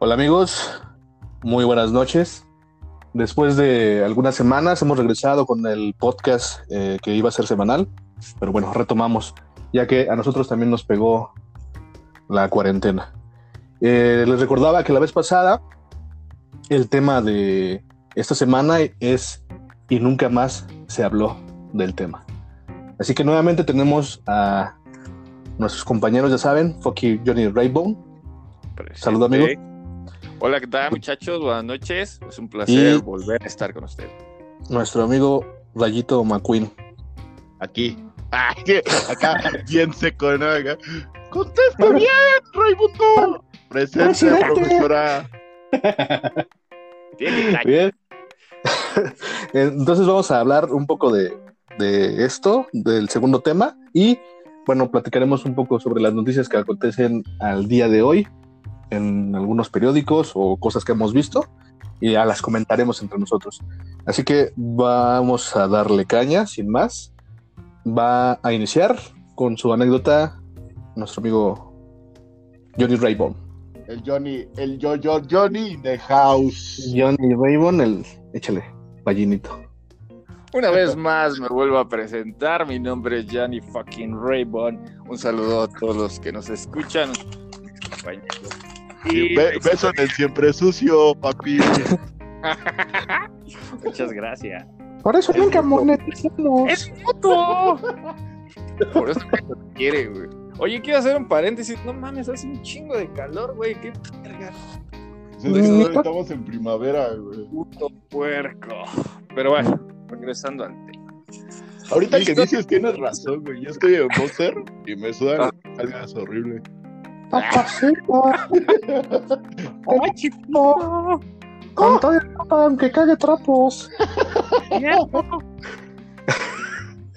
Hola amigos, muy buenas noches. Después de algunas semanas hemos regresado con el podcast eh, que iba a ser semanal, pero bueno, retomamos, ya que a nosotros también nos pegó la cuarentena. Eh, les recordaba que la vez pasada el tema de esta semana es y nunca más se habló del tema. Así que nuevamente tenemos a nuestros compañeros, ya saben, Focky Johnny Raybone. Saludos, amigo. Hola, ¿qué tal, muchachos? Buenas noches. Es un placer Y- volver a estar con ustedes. Nuestro amigo Rayito McQueen. Aquí. Que- acá, bien seco, ¿no? Acá. ¡Contesta bien, Raimundo! Presente, profesora. Bien. Entonces vamos a hablar un poco de, de esto, del segundo tema, y bueno, platicaremos un poco sobre las noticias que acontecen al día de hoy en algunos periódicos o cosas que hemos visto, y ya las comentaremos entre nosotros. Así que vamos a darle caña, sin más. Va a iniciar con su anécdota nuestro amigo Johnny Raybone. El Johnny, el yo, yo, Johnny in the house. Johnny Raybone, el échale, ballinito. Una vez más me vuelvo a presentar. Mi nombre es Johnny fucking Raybon. Un saludo a todos los que nos escuchan. mis compañeros. Y be- beso en el siempre sucio, papi. Muchas gracias. Por eso nunca monetizamos. ¡Es puto! Por eso me lo quiere, güey. Oye, quiero hacer un paréntesis. No mames, hace un chingo de calor, güey. Qué verga. Sí, sí, Estamos en primavera, güey. Puto puerco. Pero bueno, regresando al tema. Ahorita que dices tienes razón, güey. Yo estoy en boxer y me sudan las nalgas horrible. Papacito. Ay, chico. Con todo el aunque cague trapos.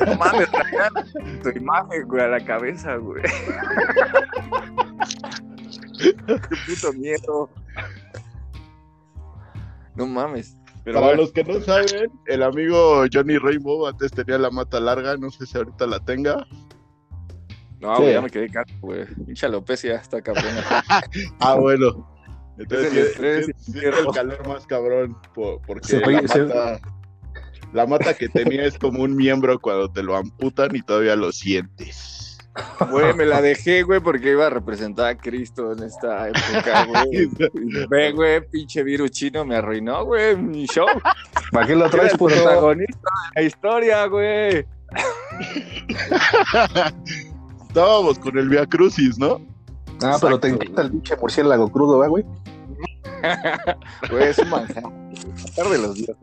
No mames, tu imagen, güey, a la cabeza, güey. Qué puto miedo. No mames. Pero Para bueno, los que no saben, el amigo Johnny Rainbow antes tenía la mata larga, no sé si ahorita la tenga. No, Sí. güey, ya me quedé calvo, güey. Pinche alopecia está cabrona. Ah, bueno. Entonces Es el estrés sí, y sí, el calor más cabrón, po- porque Se la, mata, la mata que tenía es como un miembro cuando te lo amputan y todavía lo sientes. Güey, me la dejé, güey, porque iba a representar a Cristo en esta época, güey. Ve, güey, pinche virus chino me arruinó, güey, mi show. ¿Para qué lo traes, protagonista de la historia, güey. Estábamos con el Via Crucis, ¿no? Ah, pero te encanta el pinche murciélago crudo, ¿va, güey? Güey, es un manjar. Manjar de los dioses.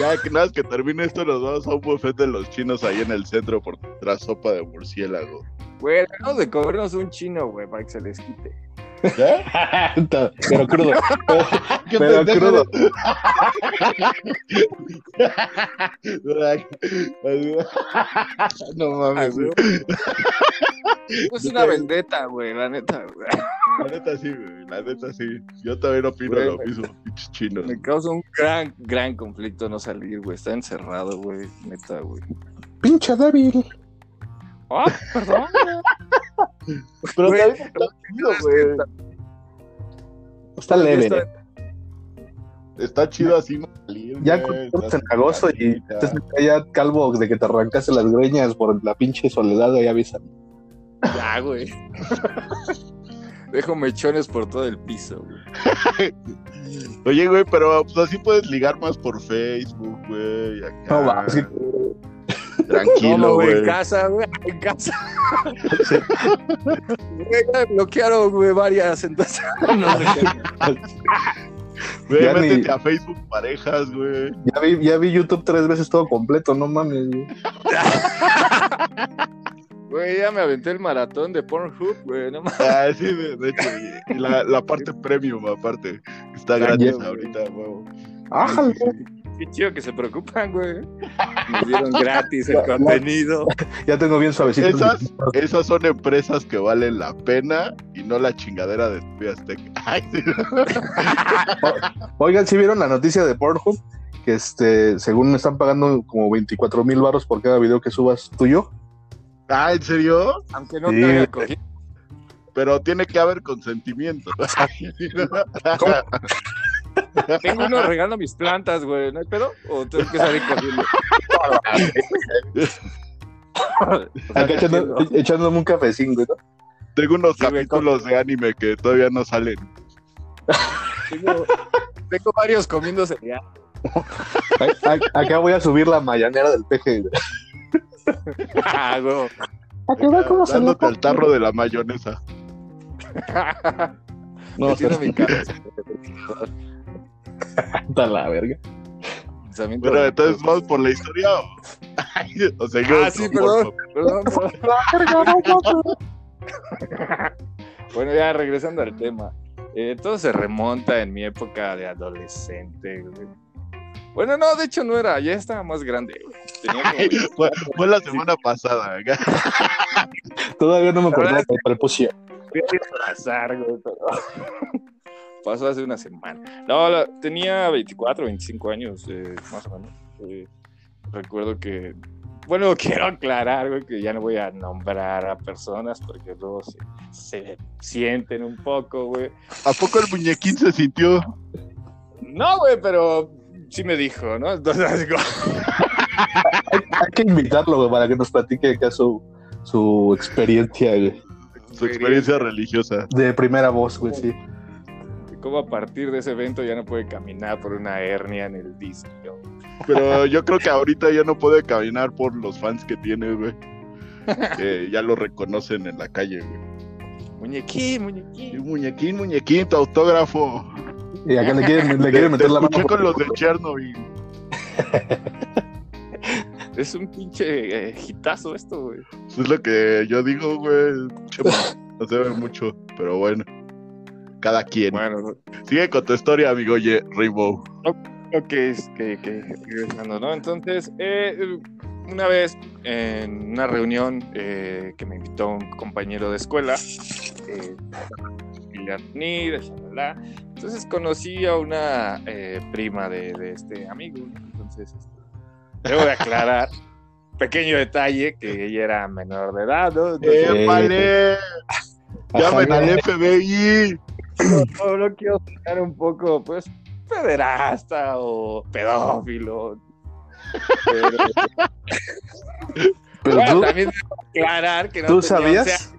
Ya que nada que termine esto, nos vamos a un buffet de los chinos ahí en el centro por nuestra sopa de murciélago. Güey, debemos de comernos un chino, güey, para que se les quite. Pero crudo. ¿Qué Pero pendejo crudo. no mames, güey. Es una vendetta, güey, la neta, güey. La neta sí, güey. La neta sí. Yo también opino Güey, lo mismo, pinches chinos. Me causa un gran, gran conflicto no salir, güey. Está encerrado, güey, neta, güey. Pinche débil. Ah, perdón. Pero Güey, está chido, güey. Está leve. Está- Está chido así no salir, Ya güey. Estás agosto y estás ya calvo de que te arrancaste las greñas por la pinche soledad, ahí avisan. Ya, güey. Dejo mechones por todo el piso, güey. Oye, güey, pero pues así puedes ligar más por Facebook, güey. acá. No, va, es que- Tranquilo, No, güey, en casa, güey, en casa. Güey, ya bloquearon, güey, varias, entonces. No sé qué. Güey, Ya ni- métete a Facebook parejas, güey. Ya vi, ya vi YouTube tres veces todo completo, no mames. güey. Güey, ya me aventé el maratón de Pornhub, güey, no mames. Ah, sí, de, de hecho. Y la, la parte premium, aparte. Está Ya, gratis güey. ahorita, güey. Ájale. Qué chido que se preocupan, güey. Me dieron gratis el contenido. Ya tengo bien suavecito. Esas, esas son empresas que valen la pena y no la chingadera de TV Azteca. Ay, sí. Oigan, si vieron la noticia de Pornhub? Que este, según me están pagando como 24 mil baros por cada video que subas tuyo. Ah, ¿en serio? Aunque no Sí. te haya cogido. pero tiene que haber consentimiento. Tengo uno regando mis plantas, güey. ¿No hay pedo? ¿O tengo que salir corriendo? Acá echando, echándome un cafecín, güey, ¿no? Tengo unos Sí, capítulos de anime que todavía no salen. Tengo, tengo varios comiendo cereal. Acá voy a subir la mañanera del peje. Ah, güey. Dándote al tarro de la mayonesa. No, Metiendo se mi cabeza. está la verga. De- entonces vamos por la historia o, o seguimos Ah, sí, perdón. Perdón. bueno, ya regresando al tema. Eh, todo se remonta en mi época de adolescente, güey. Bueno, no, de hecho no era, ya estaba más grande, güey. Tenía como- Fue, fue la semana pasada. acá. Todavía no me acordaba verdad de prepucio. Voy a disfrazar, güey, pero- Pasó hace una semana. No, la- tenía 24, 25 años, eh, más o menos. Eh, recuerdo que. Bueno, quiero aclarar, güey, que ya no voy a nombrar a personas porque luego se, se sienten un poco, güey. ¿A poco el muñequín se sintió? No, güey, pero sí me dijo, ¿no? Entonces, Hay que invitarlo, güey, para que nos platique acá su, su experiencia, güey. Su experiencia religiosa. De primera voz, güey, sí. Como a partir de ese evento ya no puede caminar por una hernia en el disco. Pero yo creo que ahorita ya no puede caminar por los fans que tiene, güey. Que ya lo reconocen en la calle, güey. Muñequín, muñequín. muñequín, muñequín, tu autógrafo. Y acá le quieren, le quieren te meter la mano. escuché con los de Chernobyl. Es un pinche eh, hitazo esto, güey. Eso es lo que yo digo, güey. No se ve mucho, pero bueno. Cada quien. Bueno, Sigue con tu historia, amigo Ye- Rainbow. Ok, es que, que regresando, ¿no? Entonces, eh, una vez en una reunión eh, que me invitó un compañero de escuela, eh, entonces conocí a una eh, prima de, de este amigo, ¿no? Entonces, este, debo de aclarar, pequeño detalle, que ella era menor de edad, ¿no? Entonces, ¡Épale! ¡Llamen al FBI! no, no quiero sonar un poco, pues, pederasta o pedófilo. Pero, Pero bueno, tú, también debo aclarar que no ¿tú tenía 11 sabías? años.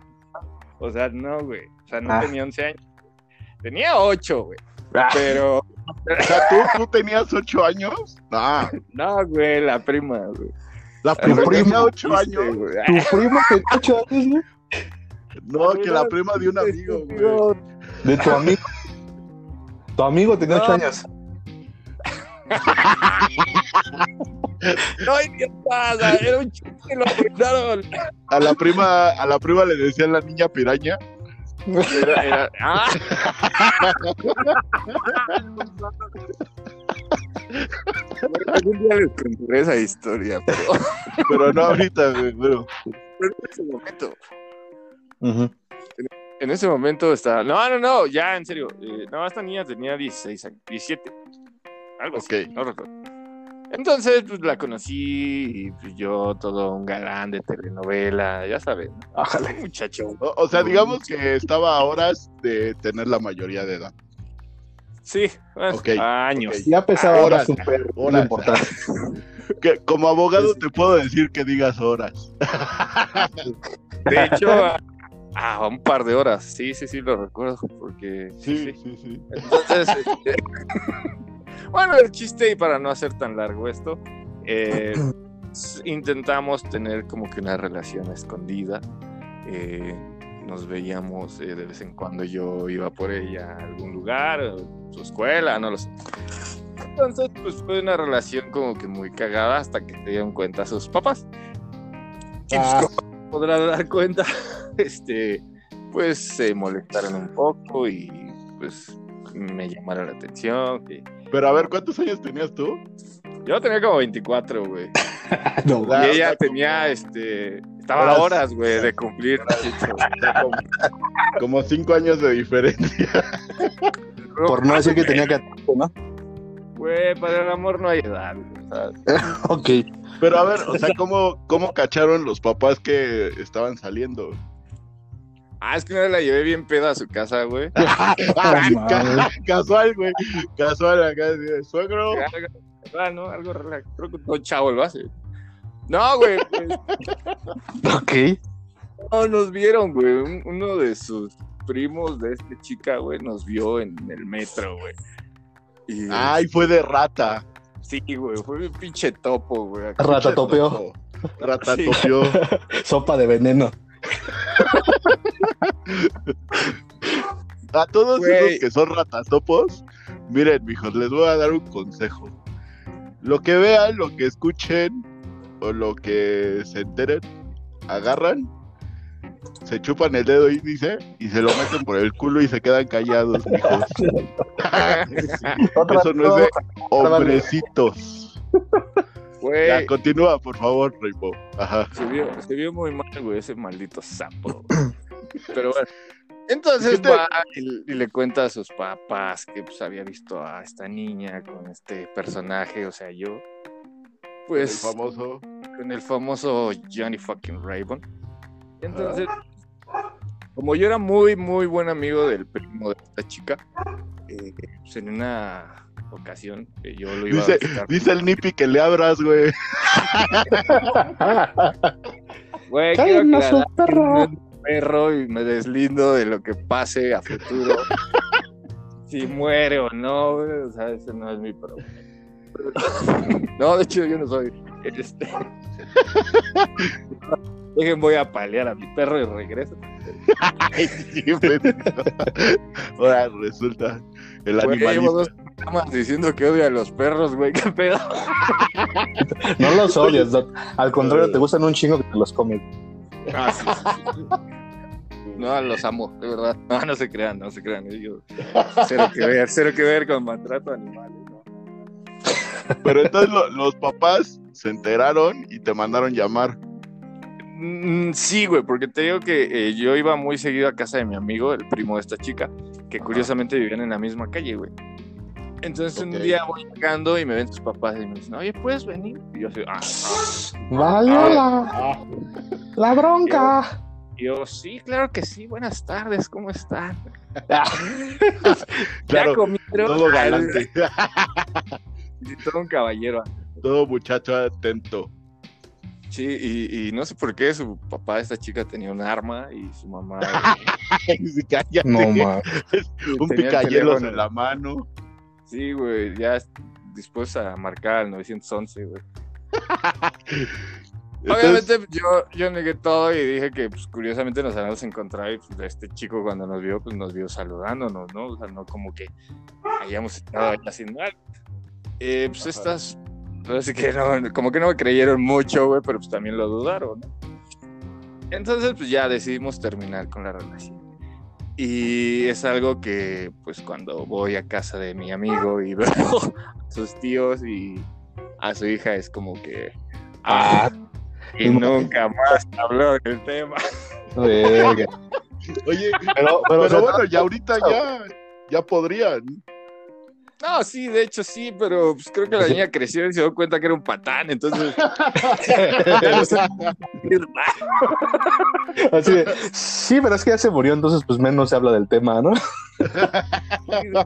O sea, no, güey. O sea, no Ah. tenía 11 años. Tenía 8, güey. Ah, Pero, O sea, ¿tú, tú tenías ocho años? No, no, güey, la prima, güey. la prima tenía ocho Viste, años. güey. tu primo que ocho años, güey. No, que la prima de un amigo, güey. De tu amigo. Tu amigo tenía No. ocho años. No, idiota, era un chiste, lo arruinaron. A la prima, a la prima le decían la niña piraña. Era, era- ah. Algún día les contaré esa historia, pero Pero no ahorita, güey. Pero en ese momento, Ujú. En ese momento está. No, no, no, ya en serio. eh, no, esta niña tenía 16 años, 17. Algo así, Ok. no recuerdo. Entonces, pues la conocí y pues, yo, todo un galán de telenovela, ya sabes. Un muchacho. O, o sea, digamos que estaba a horas de tener la mayoría de edad. Sí, bueno, años. Ya pesaba Horas, súper horas. importante. Que como abogado te puedo decir que digas horas. De hecho, a, a un par de horas. Sí, sí, sí, lo recuerdo. Porque. Sí, sí, sí. Entonces, este, bueno, el chiste, y para no hacer tan largo esto, eh, intentamos tener como que una relación escondida. Eh, nos veíamos eh, de vez en cuando yo iba por ella a algún lugar, su escuela, no lo sé. Entonces, pues fue una relación como que muy cagada hasta que se dieron cuenta sus papás. Y pues, Ah. como podrán dar cuenta, este, pues se molestaron un poco y pues me llamaron la atención. que- Pero a ver, ¿cuántos años tenías tú? Yo tenía como 24, güey. No, y ella tenía, este, estaba Horas. a horas, güey, de cumplir. 18, O sea, como, como cinco años de diferencia. por no decir que tenía que. ¿no? Güey, para el amor no hay edad. Ok. Pero a ver, o sea, ¿cómo, cómo cacharon los papás que estaban saliendo? Ah, es que una vez la llevé bien peda a su casa, güey. Ah, casual, güey. Casual acá, suegro. Ah, no, algo relax. Creo que todo chavo lo hace. No, güey. pues, Ok. no nos vieron, güey. Un- uno de sus primos de esta chica, güey, nos vio en el metro, güey. Y Ay, fue de rata. sí, güey, fue un pinche topo, güey. acá. Ratatopeo. Ratatopeó. Sopa de veneno. A todos Güey. esos que son ratatopos, miren, mijos, les voy a dar un consejo. Lo que vean, lo que escuchen o lo que se enteren, agarran, se chupan el dedo índice y se lo meten por el culo y se quedan callados, mijos. Eso no es de hombrecitos. Ya, continúa, por favor, Rainbow. Ajá. se vio, se vio muy mal, güey, ese maldito sapo. Pero bueno. Entonces ¿Qué te- va y, y le cuenta a sus papás que pues había visto a esta niña con este personaje, o sea, yo. Pues el famoso. con el famoso Johnny fucking Raybon. Entonces, como yo era muy, muy buen amigo del primo de esta chica, eh, pues en una ocasión que yo lo iba Dice, a visitar. dice el Nipi que le abras, güey. Güey, quiero aclarar perro. no perro y me deslindo de lo que pase a futuro. si muere o no, güey, o sea, ese no es mi problema. No, de hecho yo no soy. Este... Dejen, voy a palear a mi perro y regreso. Ay, sí. Ahora resulta el programas diciendo que odio a los perros, güey, qué pedo. No los odias. Al contrario, te gustan un chingo que te los comes. Ah, sí, sí, sí. No, los amo, de verdad. No, no se crean, no se crean. Yo, cero que ver, cero que ver con maltrato a animales, ¿no? Pero entonces lo- los papás se enteraron y te mandaron llamar. Mm, Sí, güey, porque te digo que eh, yo iba muy seguido a casa de mi amigo, el primo de esta chica, que curiosamente vivían en la misma calle, güey. Entonces un día voy llegando y me ven sus papás y me dicen, oye, ¿puedes venir? Y yo así, ah, ah. Vale, la, Ah, la bronca. Y yo, sí, claro que sí, buenas tardes, ¿cómo están? Claro, ¿Ya comieron? todo galante. Todo un caballero. todo muchacho atento. Sí, y, y no sé por qué su papá de esta chica tenía un arma y su mamá. No, ma. Un teléfono. en la mano. Sí, güey, ya dispuesta a marcar al 911, güey. Entonces, Obviamente yo, yo negué todo y dije que pues, curiosamente nos habíamos encontrado y pues, este chico cuando nos vio, pues nos vio saludándonos, ¿no? O sea, no como que hayamos estado ahí haciendo algo. Eh, pues Ajá. estas, así que no, como que no me creyeron mucho, güey, pero pues también lo dudaron, ¿no? Entonces pues ya decidimos terminar con la relación. Y es algo que pues cuando voy a casa de mi amigo y veo a sus tíos y a su hija es como que... Ah, y nunca más habló del tema. Oye, Pero, pero, bueno, ya ahorita ya, ya podrían. No, sí, de hecho sí, pero pues, creo que la niña creció y se dio cuenta que era un patán, entonces... así de, sí, pero es que ya se murió, entonces pues menos se habla del tema, ¿no?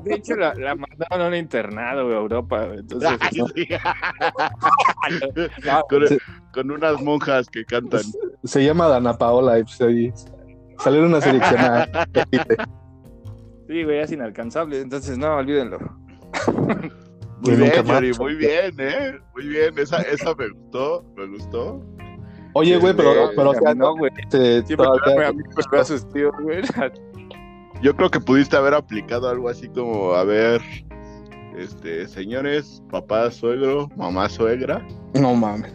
de hecho, la, la mandaron a un internado a Europa, entonces... Ay, sí. no, con, con unas monjas que cantan. Se llama Dana Paola y pues ahí salieron a seleccionar. repite. sí, güey, es inalcanzable, entonces no, olvídenlo. Muy bien. Yuri, muy bien, ¿eh? Muy bien, esa, esa me gustó, me gustó. Oye, güey, pero, Güey, pero o sea, no, güey, este, siempre a veo a sus tíos, güey. Yo creo que pudiste haber aplicado algo así como, a ver, este, señores, papá suegro, mamá suegra, No mames.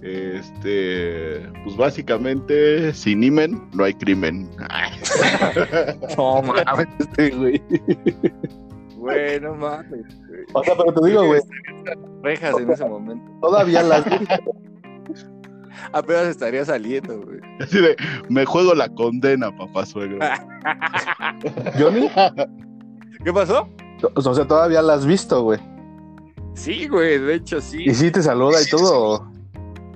este, pues básicamente, sin imen no hay crimen. No mames, este, güey. Güey, no mames, güey. O sea, pero te digo, güey, Rejas en ese momento. todavía las Apenas estaría saliendo, güey. Así de, me juego la condena, papá suegro. Johnny, ¿Qué pasó? o sea, todavía las has visto, güey. Sí, güey, de hecho sí. Y sí te saluda y todo.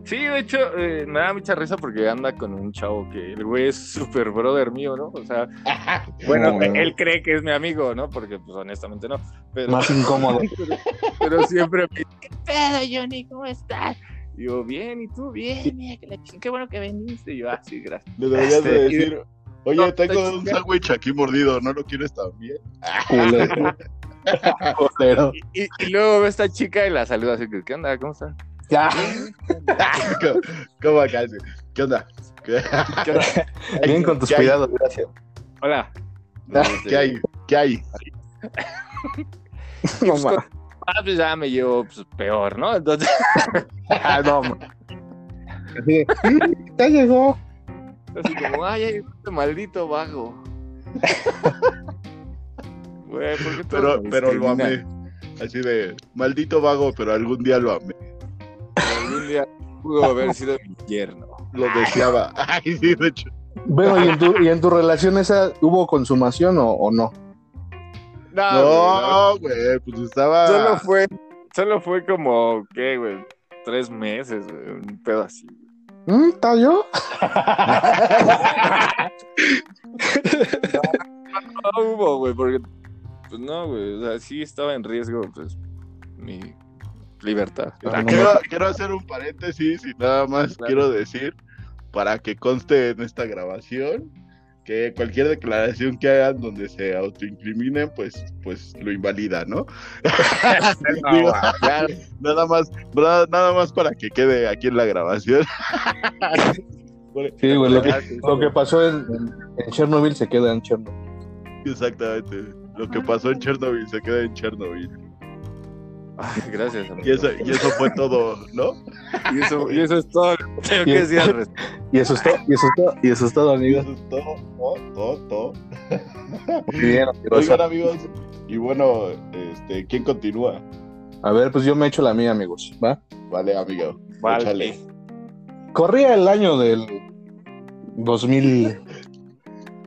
Sí, de hecho, eh, me da mucha risa porque anda con un chavo que el güey es súper brother mío, ¿no? O sea, bueno, No, no. él cree que es mi amigo, ¿no? Porque, pues, honestamente no. Pero, Más incómodo. pero, pero siempre me dice, ¿qué pedo, Johnny? ¿Cómo estás? Y yo, bien, ¿y tú? Bien, mira, que qué bueno que viniste. Y yo, ah, sí, gracias. Le deberías de Este, y- decir, oye, No, tengo un sándwich aquí mordido, ¿no lo quieres también? Culero. Y, y- y luego ve esta chica y la saluda así que, ¿qué onda? ¿Cómo estás? Ya. ¿Cómo- ¿Cómo acá? ¿Qué onda? ¿Qué, ¿Qué onda? Bien con tus ¿Qué hay? cuidados, gracias. Hola. ¿Qué hay? ¿Qué hay? No, Pues, ma. Ah, pues ya me llevo pues, peor, ¿no? Entonces, Ah, no, ma. Así de, "Mm, Ya llegó. así como, ay, ay, este maldito vago. Güey, ¿por qué todos Pero, pero lo amé. Así de, maldito vago, pero algún día lo amé. Pudo haber sido mi yerno. Lo deseaba. Ay, sí, de hecho. Bueno, ¿y en tu, y en tu relación esa hubo consumación o, o no? No, güey, no. No, güey, pues estaba. Solo fue, solo fue como, ¿qué, güey? Tres meses, güey, un pedo así. ¿Mm, ¿Está yo? No hubo, güey, porque, pues no, güey, o sea, sí estaba en riesgo, pues, mi libertad. Ah, no, quiero, quiero hacer un paréntesis y nada más Claro. quiero decir, para que conste en esta grabación, que cualquier declaración que hagan donde se autoincriminen, pues, pues lo invalida, ¿no? Digo, Claro. nada más, nada, nada más para que quede aquí en la grabación. Sí, güey, lo que, lo que pasó en Chernobyl se queda en Chernobyl. Exactamente. Lo que pasó en Chernobyl se queda en Chernobyl. Ay, gracias, amigo. Y eso, y eso fue todo, ¿no? Y eso, y eso es todo tengo Y- que decir al respecto. Y eso es todo, y eso es todo, y eso es todo, Y amigos. eso es todo, todo, todo, todo. Muy bien, amigos. Oigan, amigos, y bueno, este, ¿quién continúa? A ver, pues yo me echo la mía, amigos, ¿va? Vale, amigo. Vale. Échale. Corría el año del 2000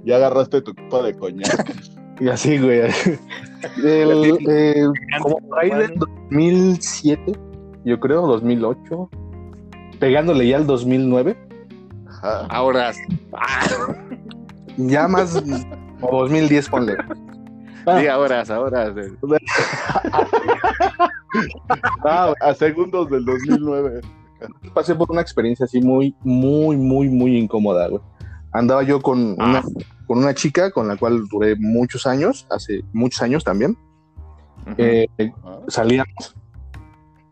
Ya agarraste tu copa de coñac. y así, güey. El, eh, como por ahí del 2007, yo creo, 2008, pegándole ya al 2009, Ajá. Ahora, ah, ya más, o 2010, ponle. Ah. sí, ahora, ahora. Ah, A segundos del 2009. pasé por una experiencia así muy, muy, muy, muy incómoda, güey. Andaba yo con una, Ah. Con una chica con la cual duré muchos años, hace muchos años también. Eh, salíamos.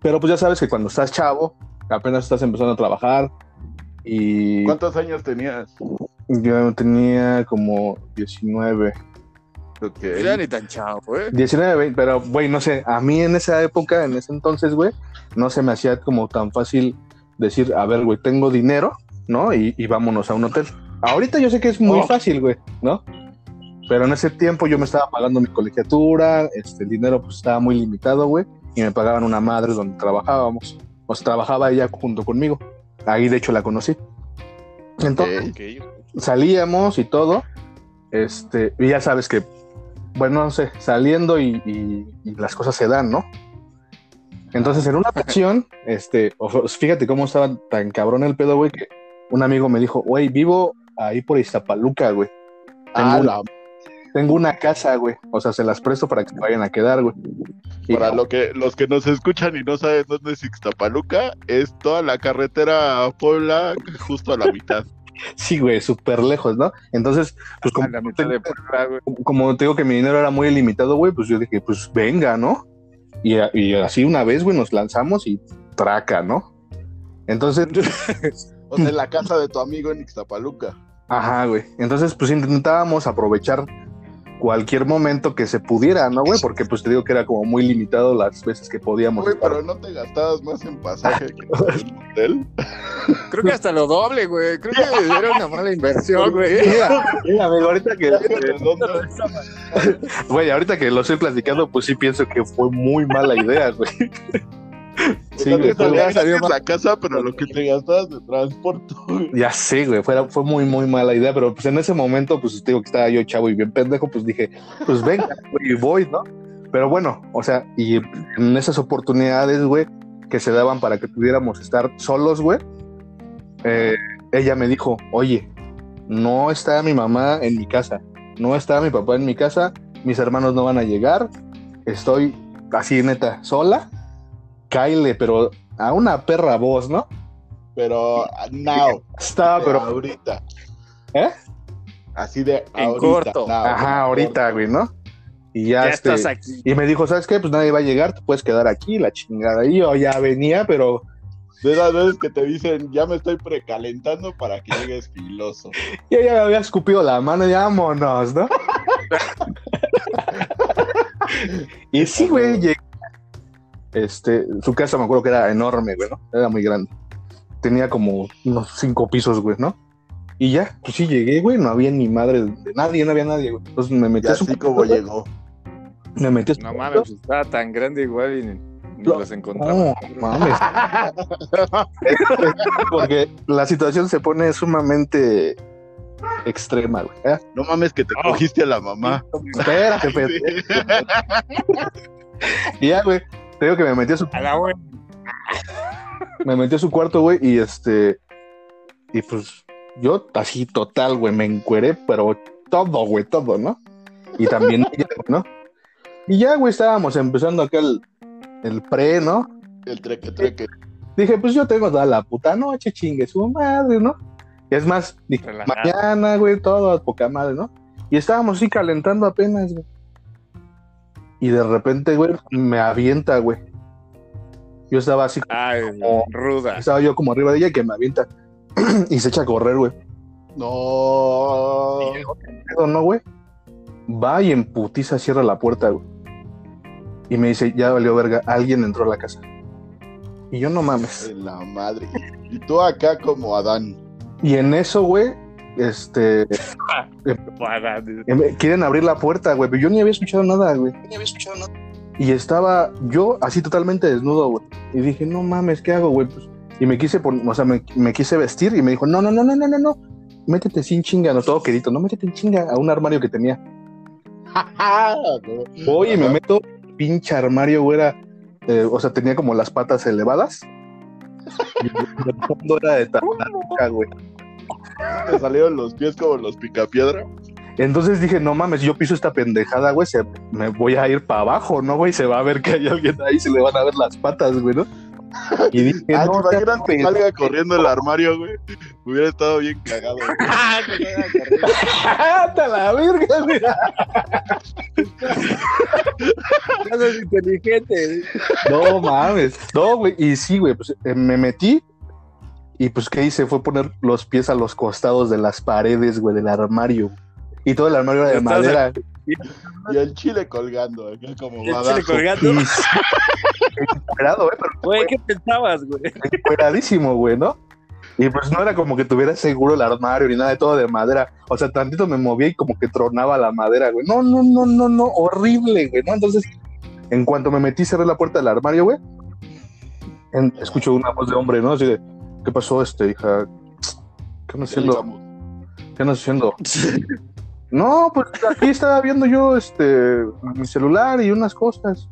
Pero pues ya sabes que cuando estás chavo, apenas estás empezando a trabajar y ¿Cuántos años tenías? yo tenía como 19, Ok. Ya ni tan chavo, ¿eh? 19, 20, pero güey, no sé, a mí en esa época, en ese entonces, güey, no se me hacía como tan fácil decir, a ver, güey, tengo dinero, ¿no? Y, y vámonos a un hotel. Ahorita yo sé que es muy Oh. fácil, güey, ¿no? Pero en ese tiempo yo me estaba pagando mi colegiatura, este, el dinero pues estaba muy limitado, güey, y me pagaban una madre donde trabajábamos. O sea, trabajaba ella junto conmigo. Ahí de hecho la conocí. Entonces, salíamos y todo. Este, y ya sabes que, bueno, no sé, saliendo y, y- y las cosas se dan, ¿no? Entonces, en una ocasión, este, fíjate cómo estaba tan cabrón el pedo, güey, que un amigo me dijo, güey, vivo ahí por Iztapaluca, güey. Tengo, Ah, la- tengo una casa, güey. O sea, se las presto para que se vayan a quedar, güey. Y- para lo que, los que nos escuchan y no saben dónde es Ixtapaluca, es toda la carretera a Puebla, justo a la mitad. Sí, güey, súper lejos, ¿no? Entonces, pues como, la mitad de Puebla, güey. como te digo que mi dinero era muy limitado, güey, pues yo dije, pues venga, ¿no? Y, y así una vez, güey, nos lanzamos y traca, ¿no? Entonces, O sea, en la casa de tu amigo en Ixtapaluca. Ajá, güey. Entonces, pues intentábamos aprovechar cualquier momento que se pudiera, ¿no, güey? Porque pues te digo que era como muy limitado las veces que podíamos. Güey, pero no te gastabas más en pasaje que en un hotel. Creo que hasta lo doble, güey. Creo que era una mala inversión, güey. Mira, mira, amigo, ahorita que, güey, ahorita que lo estoy platicando, pues sí pienso que fue muy mala idea, güey. Sí, güey, salió más- la casa, pero lo que te gastabas de transporte. güey. Ya sé, güey, fue, fue muy, muy mala idea, pero pues en ese momento, pues te digo que estaba yo chavo y bien pendejo, pues dije, pues venga, güey, y voy, ¿no? Pero bueno, o sea, y en esas oportunidades, güey, que se daban para que pudiéramos estar solos, güey, eh, ella me dijo, oye, no está mi mamá en mi casa, no está mi papá en mi casa, mis hermanos no van a llegar, estoy así neta, sola, Kyle, pero a una perra voz, ¿no? Pero now. Estaba, pero ahorita. ¿Eh? Así de En ahorita, corto. now, Ajá, en ahorita, corto. güey, ¿no? Y ya, Ya este, estás aquí. y me dijo, ¿sabes qué? Pues nadie va a llegar, te puedes quedar aquí, la chingada. Y yo ya venía, pero De esas veces que te dicen, ya me estoy precalentando para que llegues filoso. yo ya me había escupido la mano y vámonos, ¿no? y sí, güey, llegué. Este, su casa me acuerdo que era enorme, güey, ¿no? Era muy grande. Tenía como unos cinco pisos, güey, ¿no? Y ya, pues sí llegué, güey, no había ni madre de nadie, no había nadie, güey. Entonces me metí a su así como llegó. Me metí a su No mames, pues, estaba tan grande igual y ni, ni No, los encontraba. No, mames. Porque la situación se pone sumamente extrema, güey. ¿eh? No mames que te Oh. cogiste a la mamá. Espérate. Y ya, güey. Te digo que me metí a su, A la me metí a su cuarto, güey, y este. Y pues yo así total, güey, me encueré, pero todo, güey, todo, ¿no? Y también ella, ¿no? Y ya, güey, estábamos empezando acá el, el pre, ¿no? El treque treque. Dije, pues yo tengo toda la puta noche, chingue su madre, ¿no? Y es más, dije, Relajado. mañana, güey, todo a poca madre, ¿no? Y estábamos así calentando apenas, güey. Y de repente, güey, me avienta, güey. Yo estaba así, Ay, Como- ruda. estaba yo como arriba de ella y que me avienta. y se echa a correr, güey. No. No, güey. Va y en putiza cierra la puerta, güey. Y me dice, ya valió verga, alguien entró a la casa. Y yo no mames. La madre. Y tú acá como Adán. Y en eso, güey, este, Para- eh, quieren abrir la puerta, güey, pero yo ni había escuchado nada, güey. Ni había escuchado nada. Y estaba yo así totalmente desnudo, güey. Y dije, no mames, ¿qué hago, güey? Pues, y me quise poner, o sea, me, me quise vestir y me dijo, no, no, no, no, no, no, no. Métete sin chinga, no todo querido, no métete en chinga a un armario que tenía. Oye, me meto, pinche armario, güey, era, eh, o sea, tenía como las patas elevadas. Y el fondo era de tartaruga, güey. Te salieron los pies como los picapiedra. Entonces dije, no mames, yo piso esta pendejada, güey, se- me voy a ir para abajo, ¿no, güey? Se va a ver que hay alguien ahí, se le van a ver las patas, güey, ¿no? Y dije, Ah, no, ¿te imaginas que salga corriendo el armario, güey? Hubiera estado bien cagado. güey. ¡Hasta la verga, güey! Cosas inteligentes. No mames. No, güey. Y sí, güey, pues eh, me metí. Y pues, ¿qué hice? Fue poner los pies a los costados de las paredes, güey, del armario. Y todo el armario era de madera. Y el chile colgando, acá como Y el chile colgando. Encuerado, güey, pero Güey, ¿qué pensabas, güey? encueradísimo, güey, ¿no? Y pues no era como que tuviera seguro el armario ni nada de todo de madera. O sea, tantito me movía y como que tronaba la madera, güey. No, no, no, no, no, horrible, güey, ¿no? Entonces, en cuanto me metí, cerré la puerta del armario, güey. en- escucho una voz de hombre, ¿no? Así de, ¿qué pasó, este, hija? ¿Qué andas haciendo? ¿Qué andas haciendo? No, pues aquí estaba viendo yo, este, mi celular y unas cosas.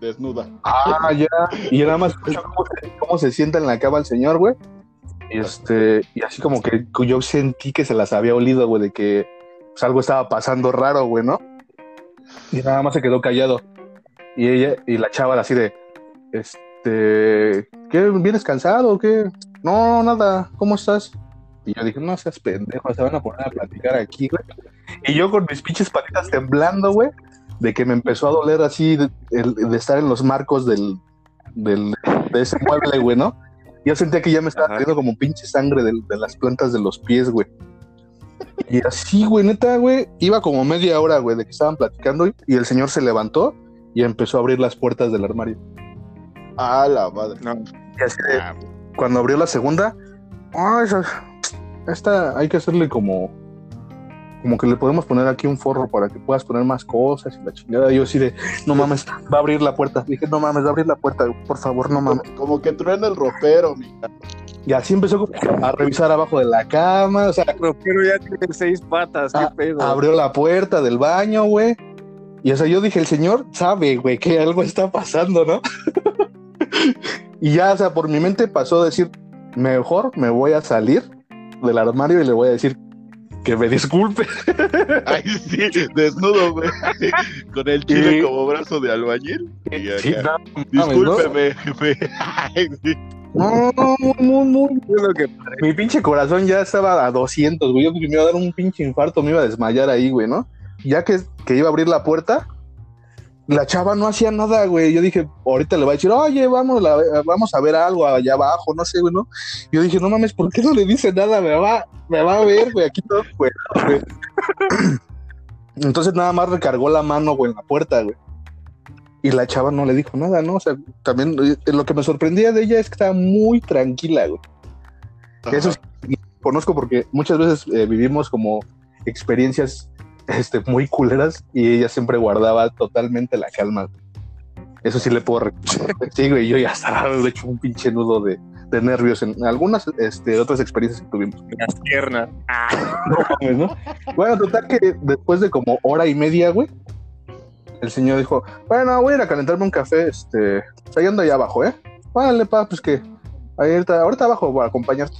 Desnuda. Ah, ya. Y nada más cómo se, cómo se sienta en la cama el señor, güey. Y este, y así como que yo sentí que se las había olido, güey, de que pues, algo estaba pasando raro, güey, ¿no? Y nada más se quedó callado. Y ella, y la chava así de, este, ¿qué? ¿Vienes cansado o qué? No, nada, ¿cómo estás? Y yo dije, no seas pendejo, se van a poner a platicar aquí, güey. Y yo con mis pinches patitas temblando, güey, de que me empezó a doler así de, estar en los marcos del, del- de ese mueble, güey, ¿no? Yo sentía que ya me estaba saliendo como pinche sangre de, las plantas de los pies, güey. Y así, güey, neta, güey, iba como media hora, güey, de que estaban platicando y, y el señor se levantó y empezó a abrir las puertas del armario. Ah, la madre. No. De- Ah, cuando abrió la segunda, ah, esa, esta hay que hacerle como, como que le podemos poner aquí un forro para que puedas poner más cosas y la chingada. Yo así de, no mames, va a abrir la puerta. Dije, no mames, va a abrir la puerta, por favor, no mames. Como que truena el ropero, mija. Y así empezó como a revisar abajo de la cama, o sea, Pero, pero ya tiene seis patas, qué Ah, pedo. abrió la puerta del baño, güey. Y o sea, yo dije, el señor sabe, güey, que algo está pasando, ¿no? y ya, o sea, por mi mente pasó a decir, mejor me voy a salir del armario y le voy a decir que me disculpe. Ay, sí, desnudo, güey. Con el chile como brazo de albañil. Y acá, Sí, no, ¿no? Discúlpeme, jefe. Ay, sí. No, no, muy, que Mi pinche corazón ya estaba a 200, güey. Yo me iba a dar un pinche infarto, me iba a desmayar ahí, güey, ¿no? Ya que, que iba a abrir la puerta, la chava no hacía nada, güey. Yo dije, ahorita le va a decir, oye, vamos, la- vamos a ver algo allá abajo, no sé, güey, ¿no? Yo dije, no mames, ¿por qué no le dice nada? Me va, me va a ver, güey, aquí todo, güey. güey. Entonces nada más recargó la mano, güey, en la puerta, güey. Y la chava no le dijo nada, ¿no? O sea, también eh, lo que me sorprendía de ella es que estaba muy tranquila, güey. Eso Ajá. sí, conozco porque muchas veces eh, vivimos como experiencias este, muy culeras y ella siempre guardaba totalmente la calma. Eso sí le puedo reconocer. Sí, güey, yo ya estaba hecho un pinche nudo de, de nervios en algunas este, otras experiencias que tuvimos. las piernas. Ah, No. Bueno, total que después de como hora y media, güey, el señor dijo, bueno, voy a ir a calentarme un café, este, pues ahí ando allá abajo, ¿eh? Vale, pa, pues que ahorita, ahorita abajo voy a acompañarte.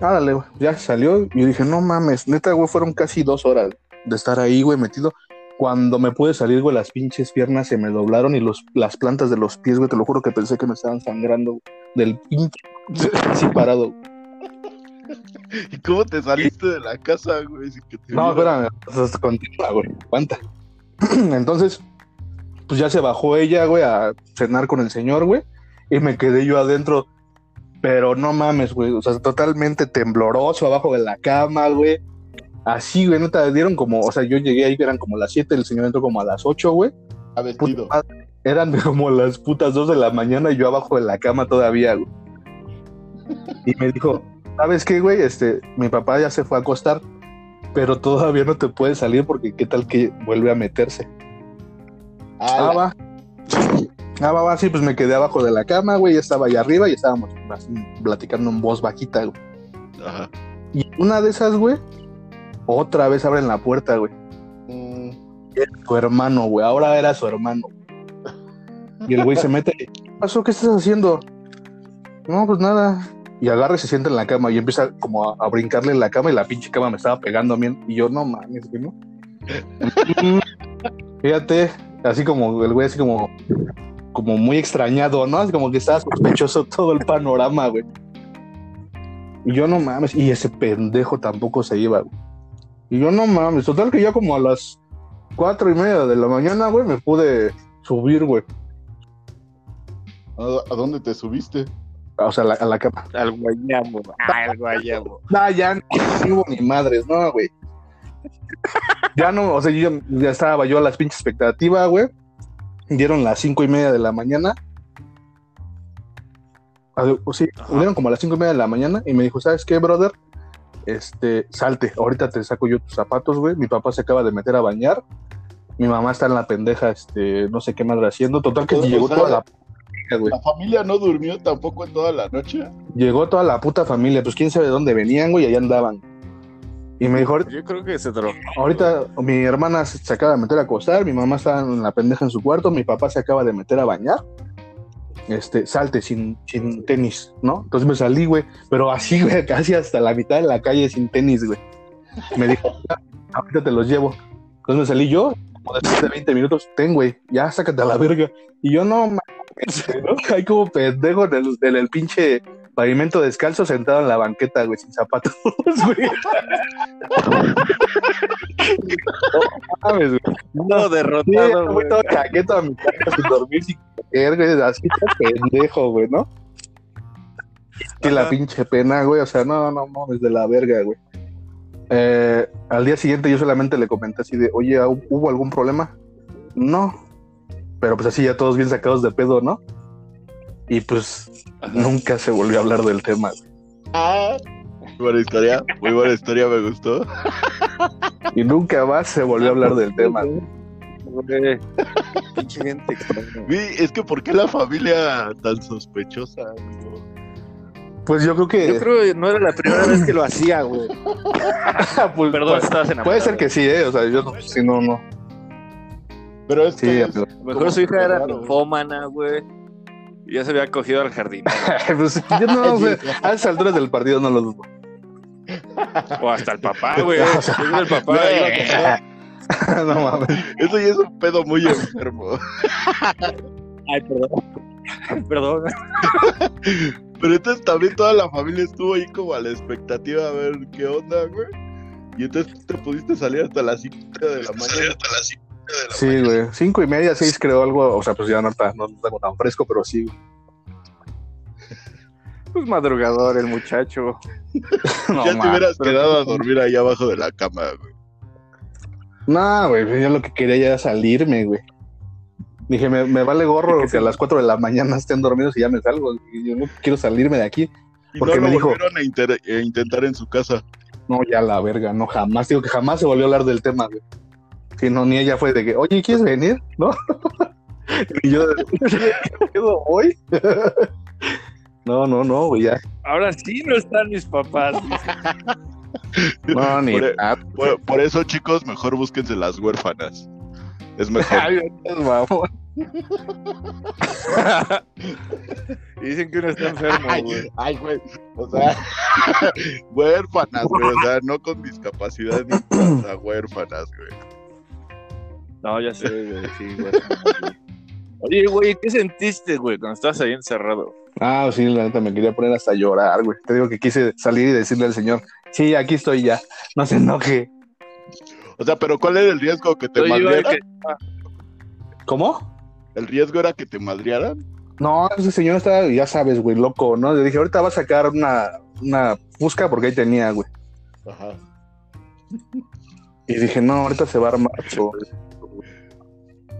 Árale, güey, ya salió y yo dije, no mames, neta, güey, fueron casi dos horas de estar ahí, güey, metido. Cuando me pude salir, güey, las pinches piernas se me doblaron y los, las plantas de los pies, güey, te lo juro que pensé que me estaban sangrando güey, del pinche así parado. ¿Y cómo te saliste de la casa, güey? Sin que te No, espérame, continúa, güey. Aguanta. Entonces, pues ya se bajó ella, güey, a cenar con el señor, güey. Y me quedé yo adentro. Pero no mames, güey. O sea, totalmente tembloroso abajo de la cama, güey. Así, güey, no te dieron como, o sea, yo llegué ahí, eran como las 7, el señor entró como a las 8, güey. Puta madre, Eran como las putas 2 de la mañana y yo abajo de la cama todavía, güey. Y me dijo, ¿sabes qué, güey? Este, mi papá ya se fue a acostar, pero todavía no te puedes salir porque qué tal que vuelve a meterse. Ah, va. Ah, va, va, sí, pues me quedé abajo de la cama, güey, ya estaba allá arriba y estábamos así platicando en voz bajita, güey. Ajá. Y una de esas, güey, otra vez abren la puerta, güey. Mm, Su hermano, güey, ahora era su hermano. Y el güey se mete, ¿qué pasó? ¿Qué estás haciendo? No, pues nada. Y agarra y se sienta en la cama y empieza como a, a brincarle en la cama y la pinche cama me estaba pegando a mí. Y yo, no mames, güey, ¿no? Fíjate, así como el güey, así como, como muy extrañado, ¿no? Así como que estaba sospechoso todo el panorama, güey. Y yo, no mames, y ese pendejo tampoco se iba, güey. Y yo, no mames, total que ya como a las cuatro y media de la mañana, güey, me pude subir, güey. ¿A, a dónde te subiste? O sea, a la, a la cama. al guayabo. Al guayabo. No, ya no hubo ni madres, no, güey. Ya no, o sea, yo ya, ya estaba yo a las pinches expectativas, güey. Dieron las cinco y media de la mañana. O sí, Ajá. dieron como a las cinco y media de la mañana y me dijo, ¿sabes qué, brother? Este, salte, ahorita te saco yo tus zapatos, güey. Mi papá se acaba de meter a bañar. Mi mamá está en la pendeja, este, no sé qué madre haciendo. Total que llegó toda la puta, güey. ¿La familia no durmió tampoco en toda la noche? Llegó toda la puta familia, pues quién sabe de dónde venían, güey, y allá andaban. Y me dijo, Yo creo que se drogó. Ahorita mi hermana se acaba de meter a acostar, mi mamá está en la pendeja en su cuarto, mi papá se acaba de meter a bañar. Este, salte sin, sin tenis, ¿no? Entonces me salí, güey, pero así, güey, casi hasta la mitad de la calle sin tenis, güey. Me dijo, "Ya, ahorita te los llevo. Entonces me salí yo, como después de 20 minutos, ten, güey, ya sácate a la verga. Y yo ¿no? Hay como pendejo en el, en el pinche pavimento descalzo sentado en la banqueta, güey, sin zapatos, güey. No mames, güey. No, derrotado, güey. todo chaqueto a mi casa sin dormir, sin comer, güey, así todo pendejo, güey, ¿no? Que la pinche pena, güey, o sea, no, no, no, desde la verga, güey. Eh, al día siguiente yo solamente le comenté así de, oye, ¿hu- ¿hubo algún problema? No, pero pues así ya todos bien sacados de pedo, ¿no? Y pues. Nunca se volvió a hablar del tema. Ah, muy buena historia, muy buena historia, me gustó. Y nunca más se volvió a hablar del tema. Pinche gente es que ¿por qué la familia tan sospechosa? amigo? Pues yo creo que... Yo creo que no era la primera vez que lo hacía, güey. pues, Perdón, pues, estabas enamorado. puede ser que sí, ¿eh? O sea, yo no, si no, no. Pero es Sí, que. Mejor su hija era Claro. ninfómana, güey. Y ya se había cogido al jardín. pues yo no, güey, a esas alturas del partido no lo dudo. O hasta el papá, güey. El papá no mames. Eso ya es un pedo muy enfermo. Ay, perdón. Perdón. Pero entonces también toda la familia estuvo ahí como a la expectativa a ver qué onda, güey. Y entonces te pudiste salir hasta las 5 de la mañana. Sí, güey. Cinco y media, seis creo algo. O sea, pues ya no está, no tengo tan fresco, pero sí. güey. Pues madrugador el muchacho. No, ya te hubieras pero- quedado a dormir ahí abajo de la cama, güey. No, güey, yo lo que quería ya era salirme, güey. Dije, me, me vale gorro ¿Y qué que a las 4 de la mañana estén dormidos y ya me salgo. Y Yo no quiero salirme de aquí. Y Porque no me lo dijo- volvieron a, a intentar en su casa. No, ya la verga, no, jamás. Digo que jamás se volvió a hablar del tema, güey. Si no, ni ella fue de que, oye, ¿quieres venir? ¿No? y yo, ¿quedo hoy? no, no, no, güey, ya. Ahora sí no están mis papás. No, ni Por- nada. Por, por eso, chicos, mejor búsquense las huérfanas. Es mejor. Ay, dicen que uno está enfermo, güey. Ay, güey. O sea, huérfanas, güey. O sea, no con discapacidad ni o sea, huérfanas, güey. No, ya sé, güey. Sí, güey. Oye, güey, ¿qué sentiste, güey, cuando estabas ahí encerrado? Ah, sí, la neta me quería poner hasta a llorar, güey. Te digo que quise salir y decirle al señor, sí, aquí estoy ya, no se enoje. O sea, pero ¿cuál era el riesgo que te Oye, que- ¿Cómo? ¿El riesgo era que te madrearan? No, ese señor estaba, ya sabes, güey, loco, ¿no? Le dije, ahorita va a sacar una, una fusca porque ahí tenía, güey. Ajá. Y dije, no, ahorita se va a armar. güey.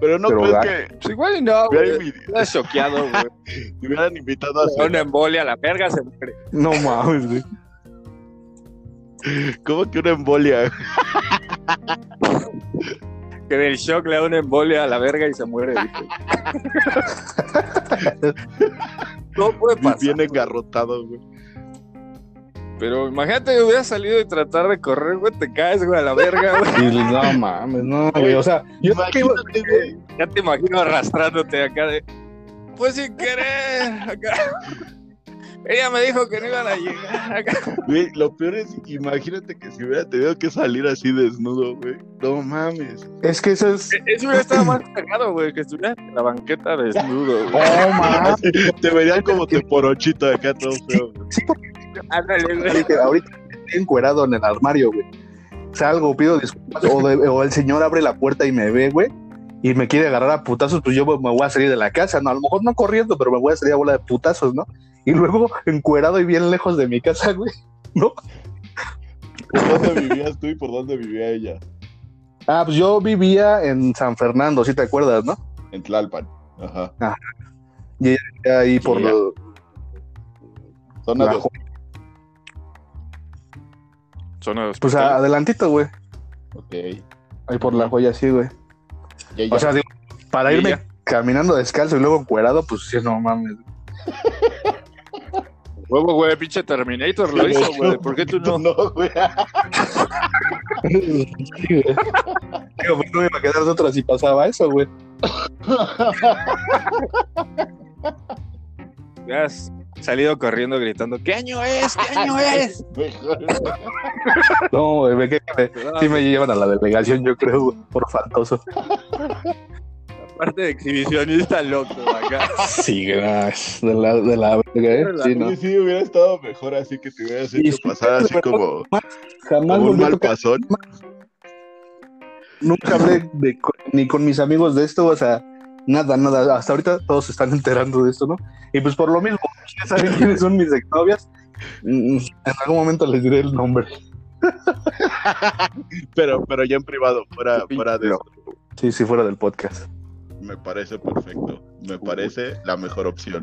Pero no Pero crees va- que Pues igual y no, güey. Estás choqueado, güey. te hubieran invitado a Una cenar? embolia a la verga se muere. No mames, güey. ¿Cómo que una embolia? Que del shock le da una embolia a la verga y se muere. no puede pasar. Bien engarrotado, güey. Pero imagínate que hubieras salido y tratar de correr, güey, te caes, güey, a la verga, güey. Y no mames, no, güey. O sea, yo Imagínate, güey. Ya te imagino arrastrándote acá de. Pues sin querer, acá. Ella me dijo que no iban a llegar acá. Güey, lo peor es, imagínate que si hubiera tenido que salir así desnudo, güey. No mames. es que eso es. Eso hubiera estado más cagado, güey, que estuvieras en la banqueta desnudo, güey. Oh, mames. Te verían como te porochito acá todo feo. güey. Sí, porque Ándale, güey. ahorita estoy encuerado en el armario, güey. Salgo, pido disculpas, o, de- o el señor abre la puerta y me ve, güey, y me quiere agarrar a putazos, pues yo me voy a salir de la casa, ¿no? A lo mejor no corriendo, pero me voy a salir a bola de putazos, ¿no? Y luego encuerado y bien lejos de mi casa, güey. ¿No? ¿Por dónde vivías tú y por dónde vivía ella? Ah, pues yo vivía en San Fernando, si te acuerdas, ¿no? En Tlalpan. Ajá. Ahí por Sí, la- Zona la de... Zona de Pues hospital. adelantito, güey. Ok. Ahí por la joya, sí, güey. O sea, digo, para irme ya. caminando descalzo y luego encuerado, pues sí, no mames. Huevo, güey, pinche Terminator lo hizo, güey. ¿Por qué tú no? No, güey. Digo, pues no me iba a quedar de otra si pasaba eso, güey. Ya salido corriendo gritando, ¿qué año es? ¿Qué año es? Mejor. No, güey, me, que- me- sí me llevan a la delegación, yo creo, güey, por faltoso. Aparte de exhibicionista loco, acá. Sí, gracias. De la, de la verga, ¿eh? Sí, no. Sí, sí, hubiera estado mejor así que te hubieras hecho sí, pasar así pero- como, Jamás como un mal pasón. Nunca hablé de, ni con mis amigos de esto, o sea, nada, nada. Hasta ahorita todos se están enterando de esto, ¿no? Y pues por lo mismo, ya saben quiénes son mis exnovias. Mm, En algún momento les diré el nombre. Pero, pero ya en privado, fuera, fuera de No. Sí, sí, fuera del podcast. Me parece perfecto. Me parece la mejor opción.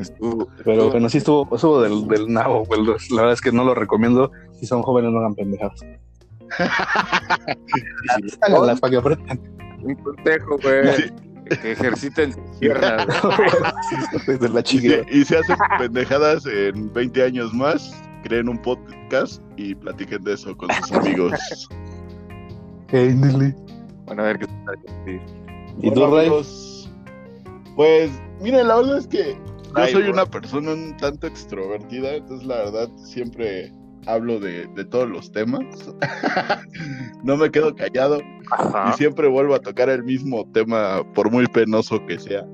Pero bueno, sí estuvo, estuvo del, del nabo, güey. La verdad es que no lo recomiendo. Si son jóvenes, no hagan pendejadas. Háganlas para que aprendan. Un consejo, güey. Sí. Que ejerciten sus piernas. güey. de la Y si, y si hacen pendejadas en 20 años más, creen un podcast y platiquen de eso con sus amigos. Bueno, a ver qué tal. ¿Y tú, Bueno, Ray? amigos, Pues, miren, la verdad es que yo soy una persona un tanto extrovertida, entonces la verdad siempre hablo de, de todos los temas. no me quedo callado y siempre vuelvo a tocar el mismo tema, por muy penoso que sea.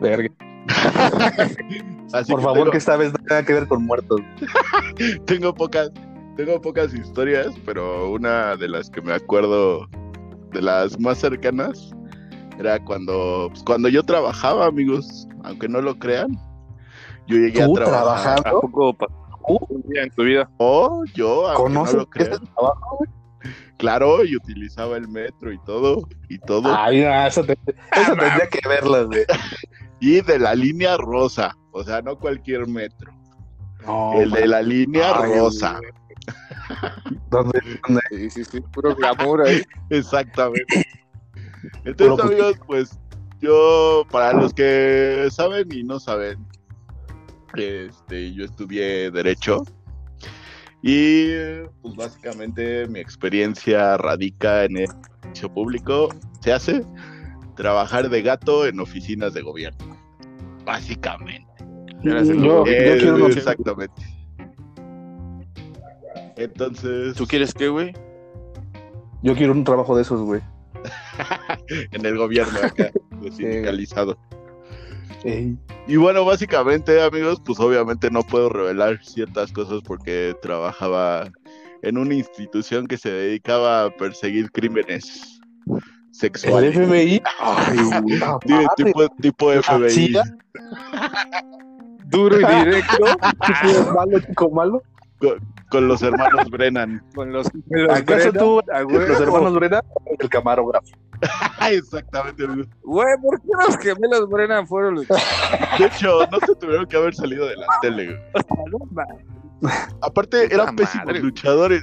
Verga. por favor, que esta vez no tenga que ver con muertos. tengo pocas, tengo pocas historias, pero una de las que me acuerdo, de las más cercanas, era cuando, pues, cuando yo trabajaba, amigos, aunque no lo crean. Yo llegué a trabajar. ¿Trabajando? un día en tu vida? Oh, yo, aunque no lo crean. Claro, y utilizaba el metro y todo, y todo. Ay, no, eso, tendría que verlo, güey. y de la línea rosa, o sea, no cualquier metro. el de la línea rosa. ¿Dónde? ¿Dónde? Sí, sí, sí, puro glamour ahí. Exactamente. Entonces, amigos, pues yo, para los que saben y no saben, este, yo estudié Derecho. Y pues básicamente mi experiencia radica en el servicio público. Se hace trabajar de gato en oficinas de gobierno. Básicamente. Yo, quiero exactamente. Entonces. ¿Tú quieres qué, güey? Yo quiero un trabajo de esos, güey. en el gobierno acá, sindicalizado. Y bueno, básicamente, amigos, pues obviamente no puedo revelar ciertas cosas porque trabajaba en una institución que se dedicaba a perseguir crímenes sexuales. ¿El FBI? tipo, tipo FBI. Duro y directo. malo, chico malo. Con, los hermanos Brennan. Con los, ¿Acaso tú, los hermanos Brennan? El camarógrafo. Exactamente, Güey, ¿por qué los gemelos Brennan fueron los... De hecho, no se tuvieron que haber salido de la tele, Aparte, eran pésimos luchadores.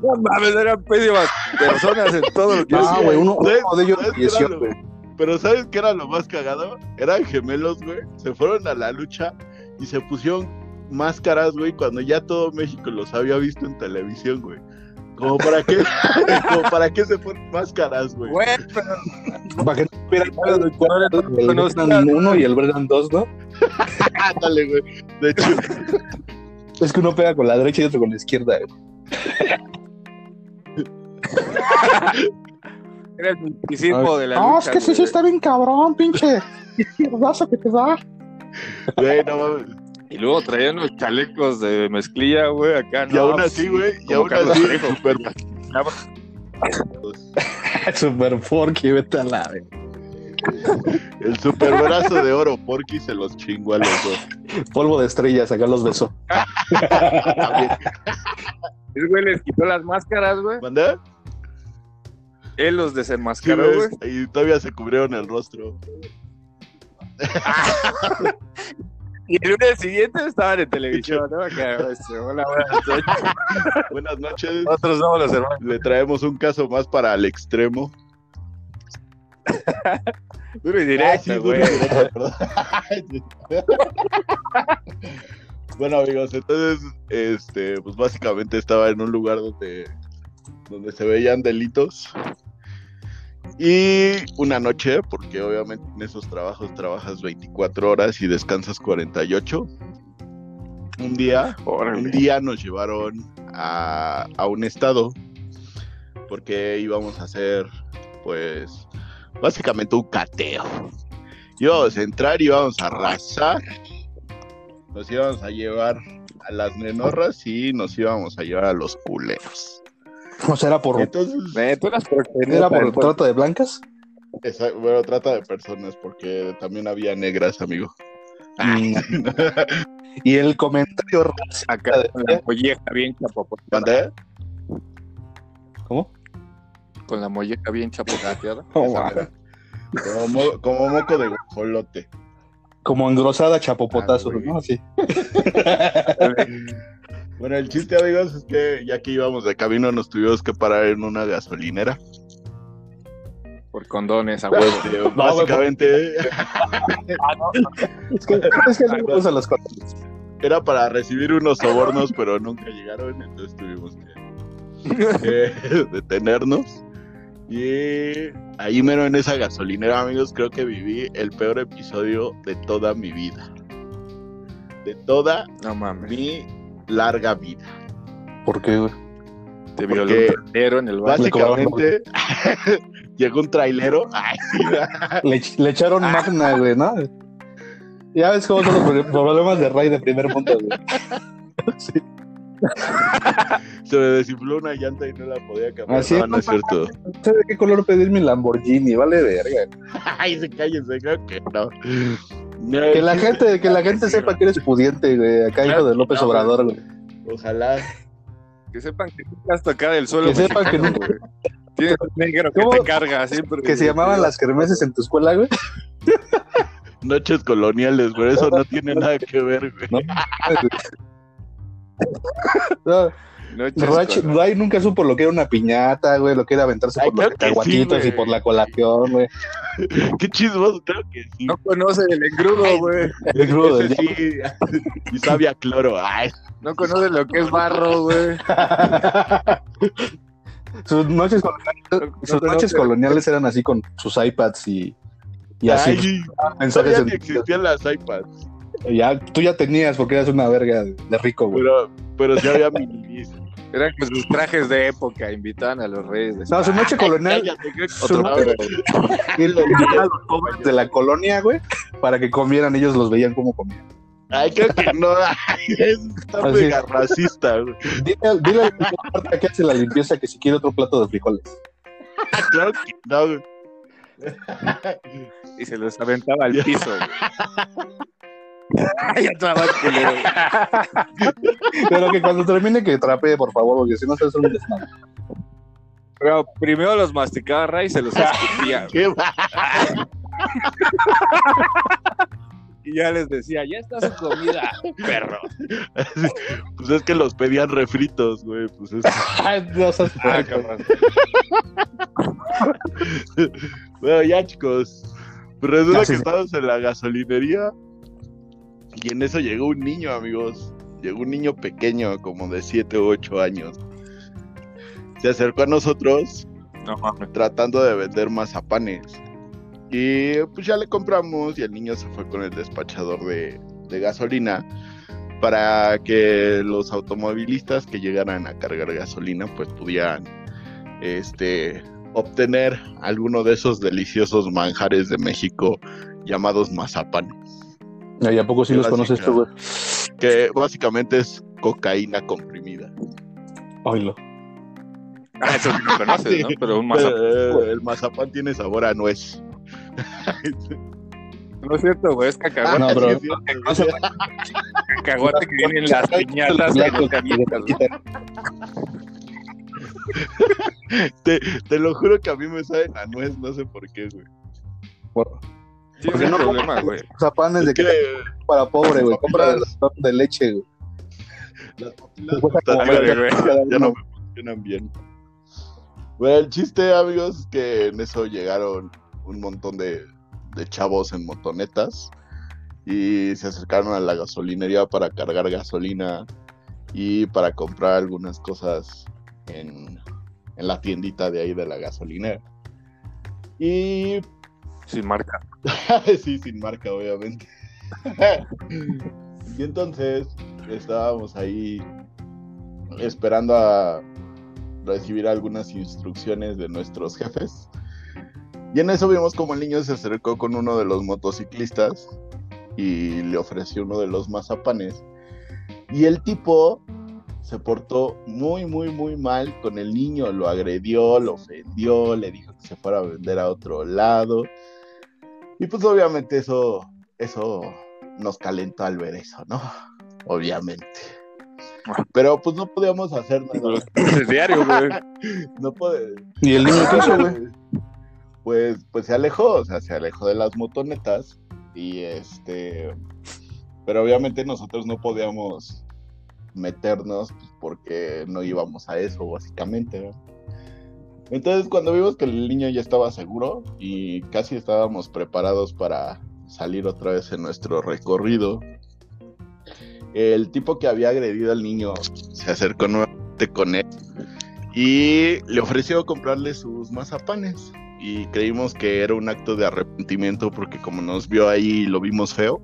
No mames, eran pésimas personas en todo lo que Ah, güey, uno, de ellos Pero ¿sabes qué era lo más cagado? Eran gemelos, güey. Se fueron a la lucha y se pusieron máscaras, güey, cuando ya todo México los había visto en televisión, güey. Como para qué, como para qué se ponen máscaras, güey. Güey, pero. Para que no supieran el uno y el Brennan dos, ¿no? Dale, güey. De hecho. Es que uno pega con la derecha y otro con la izquierda, güey. Era el muchísimo de la No, lucha, es que sí, sí está bien cabrón, pinche. Izquierdazo que te da. Güey, no mames. Y luego traían los chalecos de mezclilla, güey, acá. Y aún así, güey, y aún así, super... super Porky, vete a la El super brazo de oro Porky se los chingó a los dos. Polvo de estrellas, acá los besó. El güey les quitó las máscaras, güey. ¿Mandé? Él los desenmascaró, güey. y todavía se cubrieron el rostro. Y el lunes siguiente estaban en televisión, ¿no? Este, hola, buenas noches. buenas noches. Nosotros somos los hermanos. Le traemos un caso más para el extremo. duro y directo, güey. bueno, amigos, entonces, este, pues básicamente estaba en un lugar donde, donde se veían delitos y una noche, porque obviamente en esos trabajos trabajas 24 horas y descansas 48. Un día, un día nos llevaron a, a un estado porque íbamos a hacer, pues, básicamente un cateo. Íbamos a entrar, íbamos a arrasar, nos íbamos a llevar a las menorras y nos íbamos a llevar a los culeros. ¿O sea, era por, Entonces, ¿era por trata de blancas? bueno, trata de personas, porque también había negras, amigo. Mm. y el comentario acá de la molleja bien chapopoteada. ¿Cómo? Con la molleja bien chapopoteada. Oh, como, como, moco de guajolote. Como engrosada chapopotazo, ah, ¿no? Así. Bueno, el chiste, amigos, es que ya que íbamos de camino nos tuvimos que parar en una gasolinera. Por condones, a huevo. Este, básicamente. es que, es que no los condones. Era para recibir unos sobornos, pero nunca llegaron, entonces tuvimos que, que detenernos. Y ahí mero en esa gasolinera, amigos, creo que viví el peor episodio de toda mi vida. De toda No mames. mi larga vida. ¿Por qué, güey? Te porque violó un trailero en el Básicamente, llegó un trailero. Ay, Le, le echaron magna, güey, ¿no? Ya ves cómo son los pro- problemas de Ray de primer punto, güey. Sí. se me desinfló una llanta y no la podía cambiar. Así no, no es cierto. No sé de qué color pedir mi Lamborghini, vale verga. Ay, se cállense, creo que no. Que la gente, que la gente sepa que eres pudiente, güey. Acá hijo de López No, Obrador, güey. Ojalá. Que sepan que nunca has tocado el suelo. Que sepan que güey. Tienes un negro que te carga siempre. Que se llamaban las kermeses en tu escuela, güey. Noches coloniales, güey. Eso no tiene nada que ver, güey. No. No, Ray nunca supo lo que era una piñata, güey, lo que era aventarse Ay, por los que sí, cacahuatitos y por la colación, güey. Qué chismoso, creo que sí. No conoce el engrudo, güey. El Ese sí. Y sabía cloro. Ay, No conoce lo que es barro, güey. Sus noches coloniales, sus no, noches coloniales eran así con sus iPads y, y así ay, mensajes ni existían las iPads. Ya tú ya tenías porque eras una verga de, rico, güey. Pero, pero sí había minimis. Eran con sus trajes de época, invitaban a los reyes. de No, su noche colonial Cállate, creo que su otro y los pobres de la colonia, güey, para que comieran, ellos los veían como comían. Ay, creo que no. Está Así mega racista, güey. Dile, dile a la Marta que hace la limpieza que si quiere otro plato de frijoles. Claro que no, güey. Y se los aventaba al piso, güey. ya estaba culero. Pero que cuando termine que trapee, por favor, porque si no se hace un desmadre. Pero primero los masticaba Ray y se los escupía. güey. Qué va- Y ya les decía, ya está su comida, perro. Pues es que los pedían refritos, güey. Pues es... No seas Ah. Bueno, ya, chicos. Pues resulta Ya, sí, que sí. estábamos en la gasolinería. Y en eso llegó un niño, amigos. Llegó un niño pequeño, como de 7 u 8 años. Se acercó a nosotros No tratando de vender mazapanes. Y pues ya le compramos y el niño se fue con el despachador de, de gasolina para que los automovilistas que llegaran a cargar gasolina pues pudieran este obtener alguno de esos deliciosos manjares de México llamados mazapanes, Ay, ¿a poco sí los conoces tú, güey? que básicamente es cocaína comprimida. Oílo. Ah, eso sí lo conoces, Sí. ¿no? Pero un mazapán. Eh, el mazapán tiene sabor a nuez. No es cierto, güey, es cacahuate. No, pero- Sí, es cierto. cacahuate que vienen en las piñatas no te avientas, güey. Te, te lo juro que a mí me saben a nuez, no sé por qué, güey. Por- Sí, Porque no problema, güey. Zapanes de que para pobre, güey. Compra de, papilas- de leche, güey. las papilas ya no me funcionan bien. Bueno, el chiste, amigos, es que en eso llegaron un montón de, de chavos en motonetas y se acercaron a la gasolinería para cargar gasolina y para comprar algunas cosas en, en la tiendita de ahí de la gasolinera. Y Sin marca. sí, sin marca, obviamente. y entonces estábamos ahí esperando a recibir algunas instrucciones de nuestros jefes. Y en eso vimos como el niño se acercó con uno de los motociclistas y le ofreció uno de los mazapanes. Y el tipo se portó muy, muy, muy mal con el niño. Lo agredió, lo ofendió, le dijo que se fuera a vender a otro lado. Y pues obviamente eso, eso nos calentó al ver eso, ¿no? Obviamente. Pero pues no podíamos hacer nada. Es diario, güey. No puede. ¿Y el niño qué hizo, güey? Pues, pues se alejó, o sea, se alejó de las motonetas. Y este. Pero obviamente nosotros no podíamos meternos pues, porque no íbamos a eso, básicamente. ¿no? Entonces, cuando vimos que el niño ya estaba seguro y casi estábamos preparados para salir otra vez en nuestro recorrido, el tipo que había agredido al niño se acercó nuevamente con él y le ofreció comprarle sus mazapanes. y creímos que era un acto de arrepentimiento porque como nos vio ahí y lo vimos feo,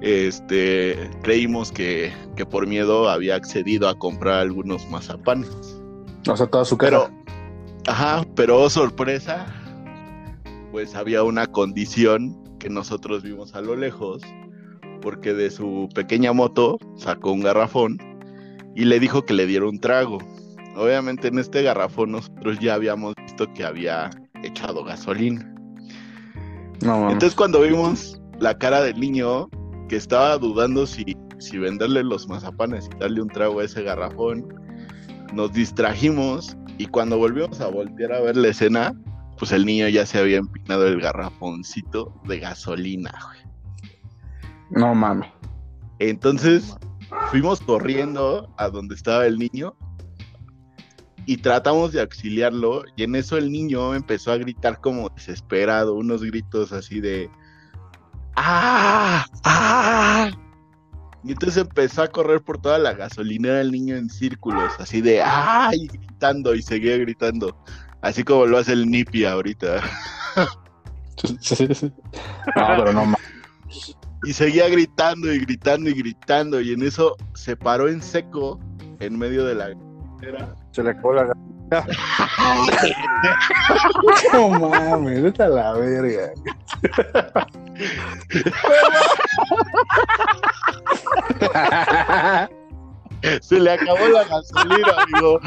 este, creímos que, que por miedo había accedido a comprar algunos mazapanes. O sea, toda su cara. Ajá, pero oh, sorpresa, pues había una condición que nosotros vimos a lo lejos, porque de su pequeña moto sacó un garrafón y le dijo que le diera un trago. Obviamente en este garrafón nosotros ya habíamos visto que había echado gasolina. No. Entonces cuando vimos la cara del niño que estaba dudando si, si venderle los mazapanes y darle un trago a ese garrafón, nos distrajimos y cuando volvimos a voltear a ver la escena, pues el niño ya se había empinado el garrafoncito de gasolina. güey. No mames. Entonces fuimos corriendo a donde estaba el niño y tratamos de auxiliarlo y en eso el niño empezó a gritar como desesperado, unos gritos así de ¡Ah! ¡Ah! Y entonces empezó a correr por toda la gasolinera el niño en círculos, así de ¡Ah! Y gritando y seguía gritando, así como lo hace el Nipi ahorita. No, pero no. Y seguía gritando y gritando y gritando y en eso se paró en seco en medio de la Se le acabó la No mames, vete a la verga. Se le acabó la gasolina, amigo.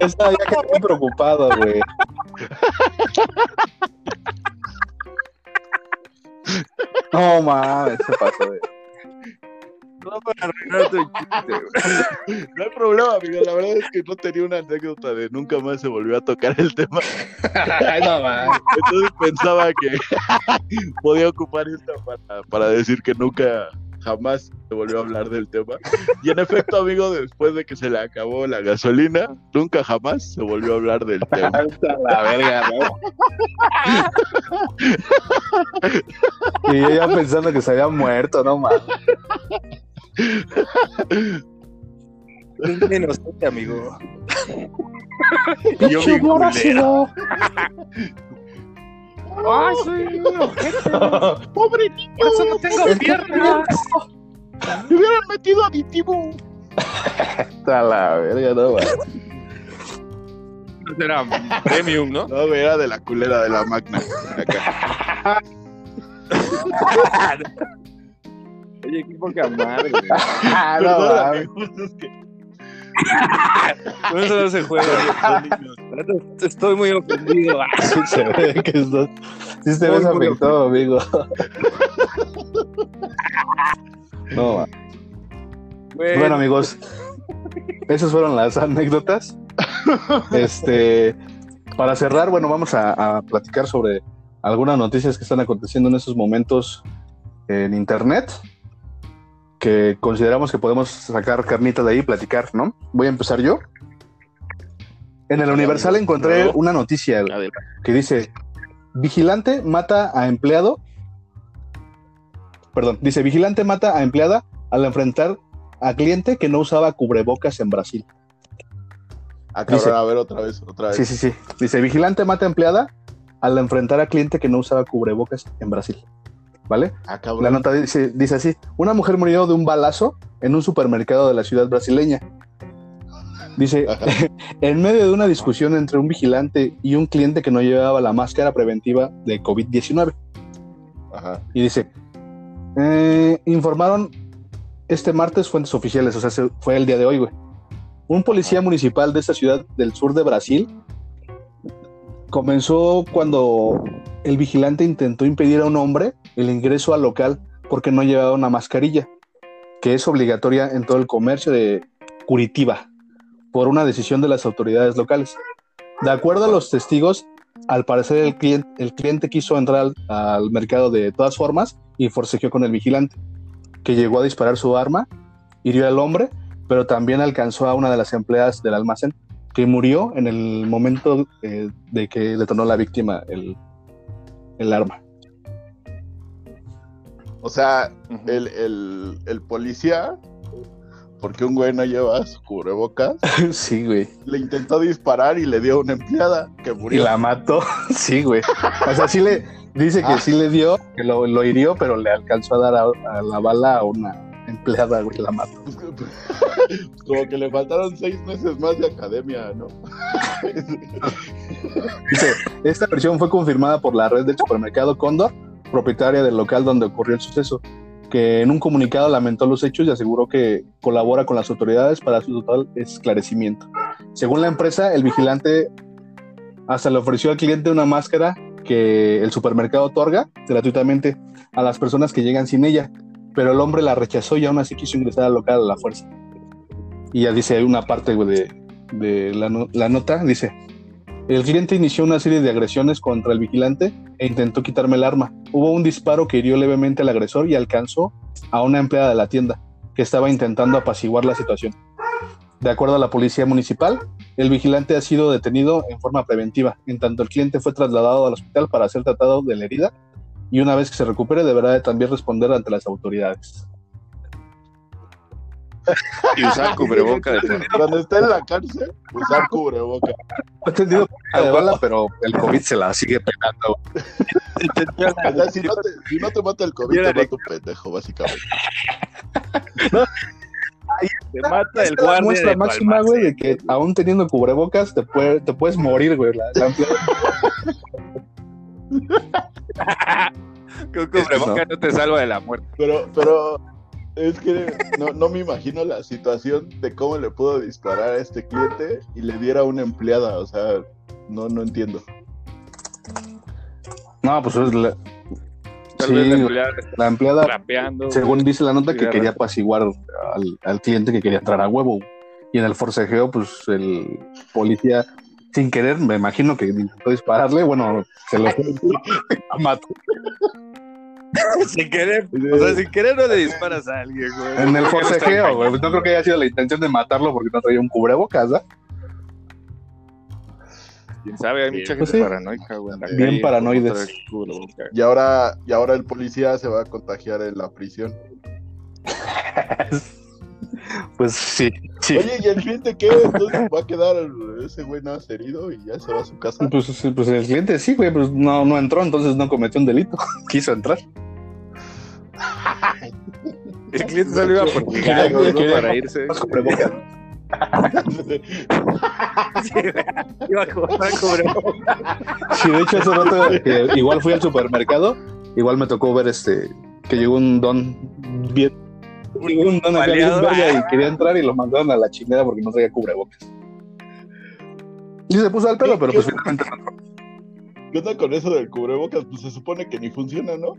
Estaba ya que preocupado, güey. No mames, se pasó, güey. No para arreglar tu chiste, güey. No hay problema, amigo. La verdad es que no tenía una anécdota de nunca más se volvió a tocar el tema. No. Entonces pensaba que podía ocupar esta para, para decir que nunca, jamás se volvió a hablar del tema. Y en efecto, amigo, después de que se le acabó la gasolina, nunca jamás se volvió a hablar del tema. La verga, ¿no? Y yo ya pensando que se había muerto, no mames. Es inocente, amigo. Yo bien culero. Ay, soy un ojete. ¡Pobre niño! Por eso no tengo piernas. ¡Me hubieran metido aditivo! A la verga, no mames. Era premium, ¿no? No, güey, era de la culera de la Magna. Acá. Oye, qué poca madre, güey. Ah, no es que- Con eso no se juega. Estoy muy ofendido. Sí se ve que estás... Sí te Muy, ves afectado, amigo. No güey. Bueno, amigos, esas fueron las anécdotas. Este, para cerrar, bueno, vamos a, a platicar sobre algunas noticias que están aconteciendo en estos momentos en internet, que consideramos que podemos sacar carnita de ahí y platicar, ¿no? Voy a empezar yo. En el Universal encontré una noticia que dice, vigilante mata a empleado. Perdón, dice, vigilante mata a empleada al enfrentar a cliente que no usaba cubrebocas en Brasil. Ah, cabrón, Dice- a ver otra vez, otra vez. Sí, sí, sí. Dice, vigilante mata a empleada al enfrentar a cliente que no usaba cubrebocas en Brasil. ¿Vale? Ah. La nota dice, dice así, una mujer murió de un balazo en un supermercado de la ciudad brasileña. Dice, Ajá. en medio de una discusión entre un vigilante y un cliente que no llevaba la máscara preventiva de COVID-19. Ajá. Y dice, eh, informaron este martes fuentes oficiales, o sea, se- fue el día de hoy, güey. Un policía municipal de esta ciudad del sur de Brasil comenzó cuando el vigilante intentó impedir a un hombre el ingreso al local porque no llevaba una mascarilla, que es obligatoria en todo el comercio de Curitiba, por una decisión de las autoridades locales. De acuerdo a los testigos, al parecer el cliente, quiso entrar al, mercado de todas formas y forcejeó con el vigilante, que llegó a disparar su arma, hirió al hombre, pero también alcanzó a una de las empleadas del almacén, que murió en el momento eh, de que detonó la víctima el arma. O sea, el, el, el policía porque un güey no lleva su cubrebocas. Sí, güey. Le intentó disparar y le dio a una empleada que Y murió. la mató. Sí, güey. O sea, sí le dice que Ah. sí le dio, que lo, lo hirió, pero le alcanzó a dar a, a la bala a una empleada, güey, la mató. Como que le faltaron seis meses más de academia, ¿no? Dice, esta versión fue confirmada por la red del supermercado Cóndor, propietaria del local donde ocurrió el suceso, que en un comunicado lamentó los hechos y aseguró que colabora con las autoridades para su total esclarecimiento. Según la empresa, el vigilante hasta le ofreció al cliente una máscara que el supermercado otorga gratuitamente a las personas que llegan sin ella, pero el hombre la rechazó y aún así quiso ingresar al local a la fuerza. Y ya dice una parte de, de la, la nota, dice, el cliente inició una serie de agresiones contra el vigilante e intentó quitarme el arma. Hubo un disparo que hirió levemente al agresor y alcanzó a una empleada de la tienda que estaba intentando apaciguar la situación. De acuerdo a la policía municipal, el vigilante ha sido detenido en forma preventiva, en tanto el cliente fue trasladado al hospital para ser tratado de la herida y una vez que se recupere deberá de también responder ante las autoridades. Y usar cubreboca de Cuando está en la cárcel, usar cubreboca. He entendido de bala, pero el COVID se la sigue pegando. O sea, si no te, si no te mata el COVID, te mata un pendejo, básicamente. Te mata el Esta es la guardia muestra de máxima, güey, de que aún teniendo cubrebocas te, puede- te puedes morir, güey. La, la Con cubreboca no te salva de la muerte. Pero, pero es que no, no me imagino la situación de cómo le pudo disparar a este cliente y le diera a una empleada. O sea, no, no entiendo. No, pues es la, Sí, empleada la empleada, rapeando. según dice la nota, que quería apaciguar al, al cliente que quería entrar a huevo. Y en el forcejeo, pues el policía, sin querer, me imagino que intentó dispararle. Bueno, se lo mató. sin querer. O sea, sin querer no le disparas a alguien, güey. En el forcejeo, güey. Pues no creo que haya sido la intención de matarlo porque no traía un cubrebocas, ¿verdad? Quién sabe, hay Sí, mucha pues gente sí. paranoica, güey. Bien calle, paranoides. Y ahora, y ahora el policía se va a contagiar en la prisión. Pues sí, sí. Oye, ¿y el cliente qué? Entonces va a quedar ese güey nada herido y ya se va a su casa. Pues, sí, pues el cliente sí, güey, pues no, no entró, entonces no cometió un delito. Quiso entrar. El cliente solo iba por para irse. Cubrebocas. Iba a comprar cubreboca. Sí, de hecho, hace rato que igual fui al supermercado, igual me tocó ver este que llegó un don bien. Un don acá bien Baleado, verga ah. y quería entrar y lo mandaron a la chingada porque no traía cubrebocas. Y se puso al pelo, pero pues finalmente. ¿Qué onda con eso del cubrebocas? Pues se supone que ni funciona, ¿no?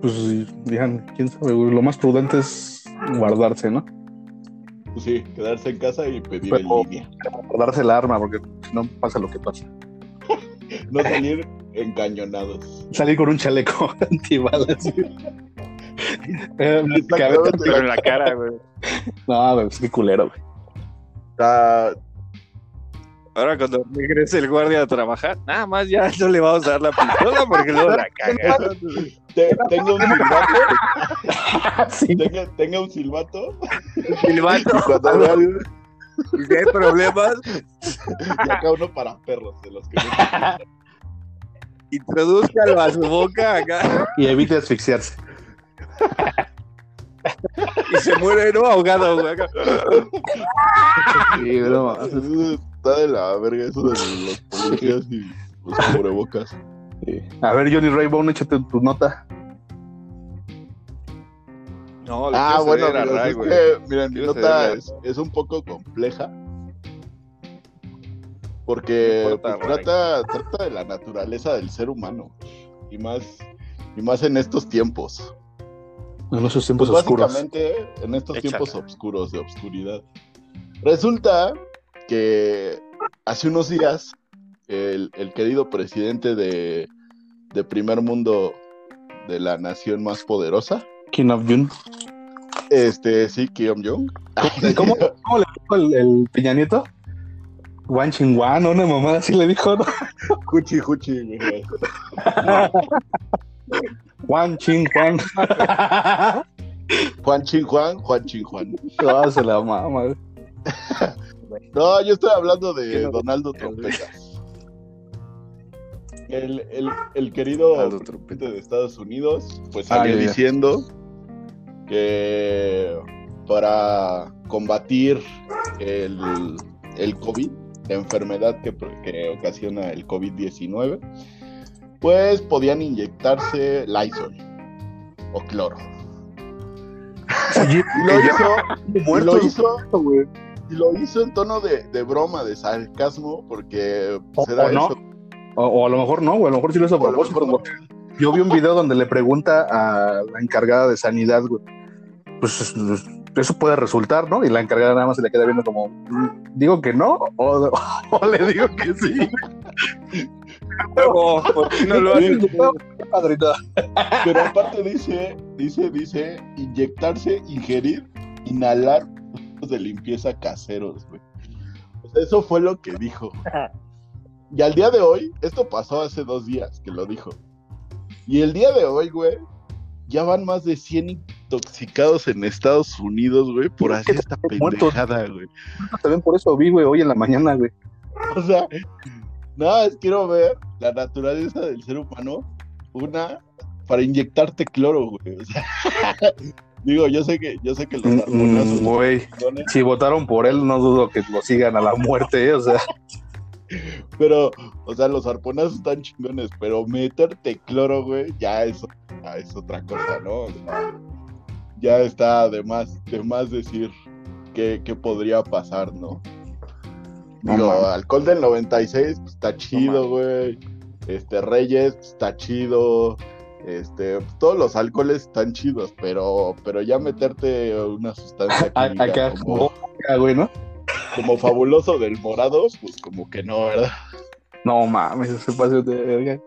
Pues sí, digan, quién sabe, güey, lo más prudente es guardarse, ¿no? Pues sí, quedarse en casa y pedir en Pero- línea. Guardarse el arma porque si no pasa lo que pasa. No salir encañonados. Salir con un chaleco antibalas. Eh, Pero en la cara, güey. No, güey, pues qué culero, güey. Ah, Ahora cuando regrese el guardia a trabajar, nada más ya no le vamos a dar la pistola porque luego la caga. te- tenga un silbato, Sí. tenga, tenga un silbato. Y cuando algo, y si hay problemas, y acá uno para perros, de los que no introdúzcalo a su boca acá Y evite asfixiarse. Y se muere, ¿no? Ahogado, güey. Sí, no, Eso Está de la verga eso de los policías y los cubrebocas. sí. A ver, Johnny Raybone, échate tu nota. No, le Ah, bueno, ceder a amigos, Ray, es güey. que, miren, mi nota es, es un poco compleja. Porque No importa, pues, trata, trata de la naturaleza del ser humano. Y más, y más en estos tiempos. En esos tiempos Pues oscuros. básicamente, en estos Échala. tiempos oscuros de obscuridad. Resulta que hace unos días el, el querido presidente de, de primer mundo de la nación más poderosa, King of June. este sí, Kim Jong, ¿Cómo, cómo le dijo el, el Peña Nieto? Juan Chinguan, una mamada así le dijo, ¿no? Juchi, güey. Juan Chin Juan. Juan Chin Juan, Juan Chin Juan. No, se la mama. No, yo estoy hablando de. Donaldo Trompetas. El, el, el querido Donaldo presidente de Estados Unidos, pues Ah, salió diciendo que para combatir el, el COVID, la enfermedad que, que ocasiona el COVID-19, pues podían inyectarse Lysol o cloro. Oye, Y lo hizo, muerto, lo hizo lo hizo en tono de, de broma, de sarcasmo, porque O- será o no. eso. O, o a lo mejor no, güey. A lo mejor sí lo hizo a propósito. güey. Yo vi un video donde le pregunta a la encargada de sanidad, güey. Pues es- eso puede resultar, ¿no? Y la encargada nada más se le queda viendo como, "Mm, digo que no, o, o le digo que sí. Huevo, ¿por qué no lo haces? Padrito. Pero aparte dice, dice, dice, inyectarse, ingerir, inhalar de limpieza caseros, güey. O sea, eso fue lo que dijo. Y al día de hoy, esto pasó hace dos días que lo dijo. Y el día de hoy, güey, ya van más de 100 intoxicados en Estados Unidos, güey, por hacer esta están muertos. pendejada, güey. También por eso vi, güey, hoy en la mañana, güey. O sea, nada más quiero ver la naturaleza del ser humano. Una, para inyectarte cloro, güey. O sea, digo, yo sé que, yo sé que los Mm, Güey, si votaron por él, no dudo que lo sigan a la muerte, ¿eh? O sea, pero, o sea, los arponazos están chingones, pero meterte cloro, güey, ya es, ya es otra cosa, ¿no? O sea, ya está de más, de más decir qué, qué podría pasar, ¿no? No Digo, alcohol del 96 pues, está chido, güey. Este, Reyes pues, está chido. Este, todos los alcoholes están chidos, pero, pero ya meterte una sustancia química acá, como, güey, ¿no? como fabuloso del morado, pues como que no, ¿verdad? No mames, ese paseo de verga.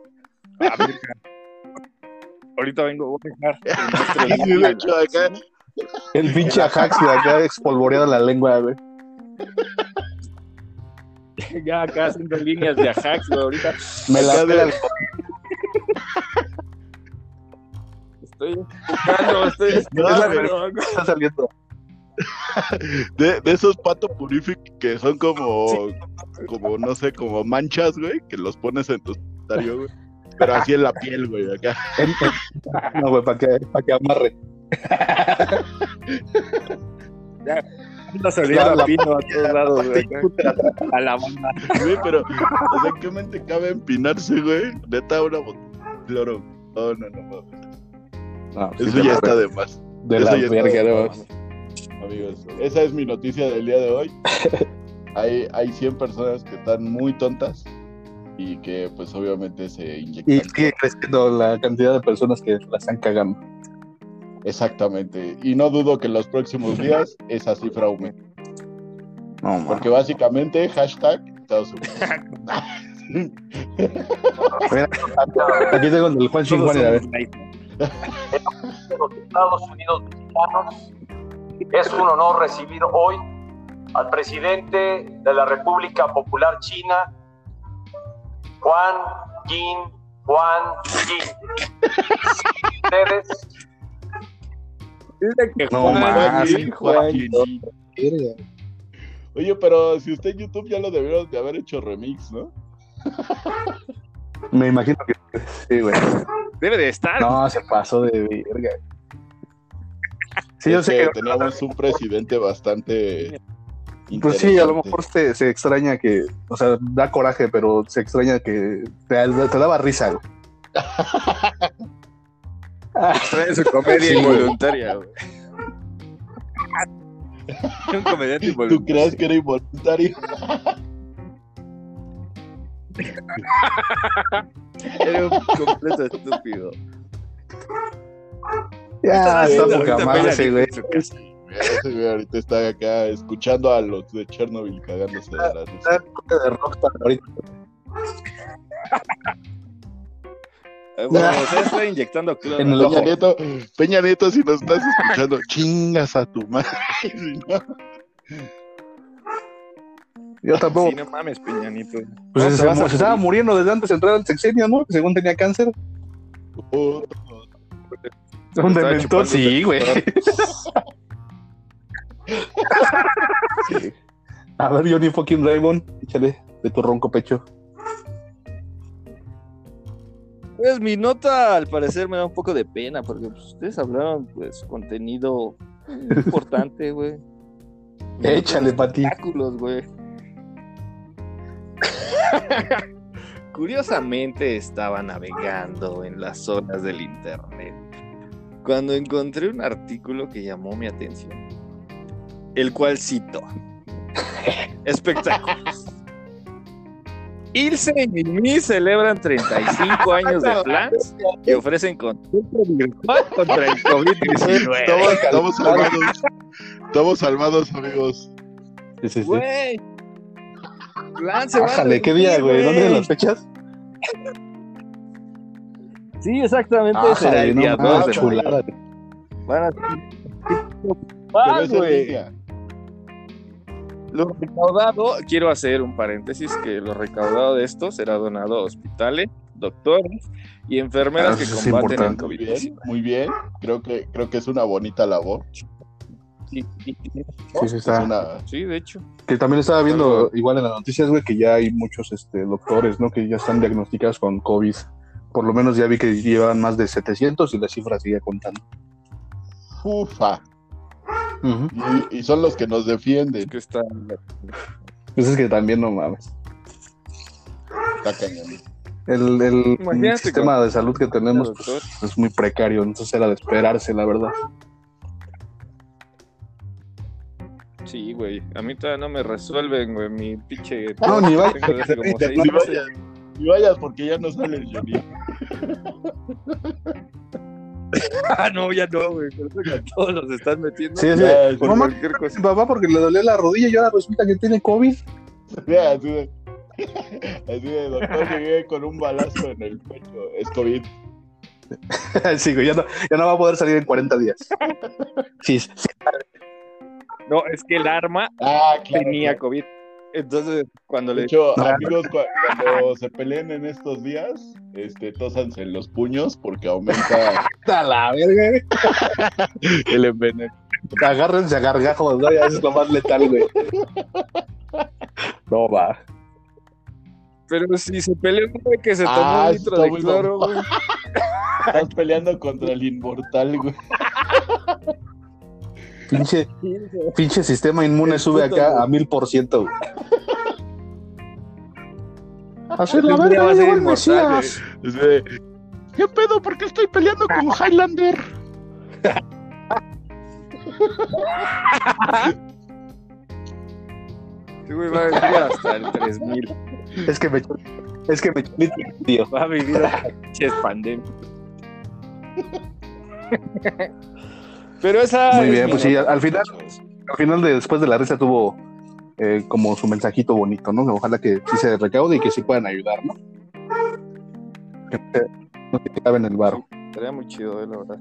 Ah. Ahorita vengo, voy a dejar. Sí, de hecho, acá, El pinche Ajax de acá expolvoreado la lengua, güey. Ya acá haciendo líneas de Ajax, güey, ahorita Me la de- el- estoy buscando, estoy No, es la pero- verdad. está saliendo. de, de esos pato purific que son como, como, no sé, como manchas, güey, que los pones en tu sanitario, güey. Pero así en la piel, güey, acá. No, güey, para que, pa' que amarre. Anda saliendo La- la- a pino a todos lados, güey. A la banda. Güey, pero, o sea, ¿en qué mente cabe empinarse, güey? Neta, una botella de cloro. No, no, no, no. No, Eso ya la- está de más. De la eso ya verga, de más. Amigos, esa es mi noticia del día de hoy. Hay, hay 100 personas que están muy tontas y que, pues, obviamente se inyectan. Y sigue creciendo la cantidad de personas que la están cagando. Exactamente. Y no dudo que en los próximos días esa cifra aumente. No. Porque básicamente, hashtag Estados Unidos. Aquí tengo el Juan Chingón, a ver. los Estados Unidos mexicanos. Es un honor recibir hoy al presidente de la República Popular China, Juan Jin Juan Jin. Ustedes, Dice que No, más. Oye, pero si usted en YouTube ya lo debieron de haber hecho remix, ¿no? Me imagino que sí, güey. Debe de estar. No, se pasó de verga. Sí, yo sé que que. teníamos un presidente bastante. Pues sí, a lo mejor se, se extraña que. O sea, da coraje, pero se extraña que. Te, te daba risa, güey. Trae su comedia involuntaria, güey. Un comediante ¿Tú involuntario. crees que era involuntario? Era un completo estúpido. Ya, está poca madre ese, güey. ahorita está acá escuchando a los de Chernobyl cagándose de la risa. de Rockstar ahorita. Eh, Bueno, o sea, está inyectando cloro. En el Peña ojo. Nieto, Peña Nieto, si nos estás escuchando, chingas a tu madre. Yo tampoco. Sí, no mames, Peñanito. Pues No, se, estaba muriendo desde antes de entrar al sexenio, ¿no? Que según tenía cáncer. puto. Un Estaba dementor, sí, güey. Sí. A ver, Johnny fucking Raymond, échale de tu ronco pecho. Pues mi nota al parecer me da un poco de pena porque pues, ustedes hablaron pues contenido importante, güey. Échale, Pati. Güey. Curiosamente estaba navegando en las zonas del internet cuando encontré un artículo que llamó mi atención, el cual cito. Espectáculos. Ilse y Mimi celebran 35 años de plans que ofrecen consulta virtual contra el COVID-19. Estamos, estamos salvados. Estamos salvados, amigos. Sí, sí, sí. Güey. Plan se va a Bájale, ¿qué día, güey? ¿Dónde son las fechas? Sí, exactamente. Bájale, será el no día mames, 2 de mayo. chulada. Van a- Ah, en güey. Lo recaudado, quiero hacer un paréntesis, que lo recaudado de esto será donado a hospitales, doctores y enfermeras Ah, que combaten el importante. Muy COVID. bien, muy bien. Creo que, creo que es una bonita labor. Sí, sí, sí. Sí, sí, Es está. una- Sí, de hecho. Que también estaba viendo igual en las noticias, güey, que ya hay muchos este, doctores, ¿no? Que ya están diagnosticados con COVID. Por lo menos ya vi que llevan más de 700 y la cifra sigue contando. Ufa. Y, y son los que nos Es defienden. que está. Pues es que también no mames. Está cañón. El, el Imagínate sistema de salud que tenemos pues, es muy precario, entonces era de esperarse, la verdad. Sí, güey. A mí todavía no me resuelven, güey. Mi pinche. No, ni vaya. Ni vayas, ni vayas porque ya no sale el Johnny. Ah, no, ya no, güey. Todos los están metiendo. Sí, sí. Ya, Por Mamá, cualquier cosa. papá, porque le dolía la rodilla y ahora resulta que tiene COVID. Mira, así de, así de doctor, llegué con un balazo en el pecho. Es COVID. sí, güey, ya no, ya no va a poder salir en 40 días. Sí, sí. No, es que el arma Ah, claro. tenía claro. COVID. Entonces, cuando De le. hecho, No. amigos, cu- cuando se peleen en estos días, este, tósanse en los puños porque aumenta A la verga. el envenenamiento. Agárrense a gargajos, ¿no? Ya es lo más letal, güey. No va. Pero si se peleó un güey que se tomó Ah, un litro de cloro, güey. Estás peleando contra el inmortal, güey. Pinche, pinche sistema inmune El sube puto, acá güey. a mil por ciento. güey. Hacer la verga, va a ser inmortal, Mesías. Es de, ¿Qué pedo? ¿Por qué estoy peleando con Highlander? Sí, güey, va a vivir hasta el 3000. Es que me es que me tío. Va a vivir hasta pinches pandemia. Pero esa. Muy bien, pues sí, al final-. Al final de después de la risa tuvo eh, como su mensajito bonito, ¿no? Ojalá que sí se recaude y que sí puedan ayudar, ¿no? Que eh, no se claven el barro. Estaría muy chido, eh, la verdad.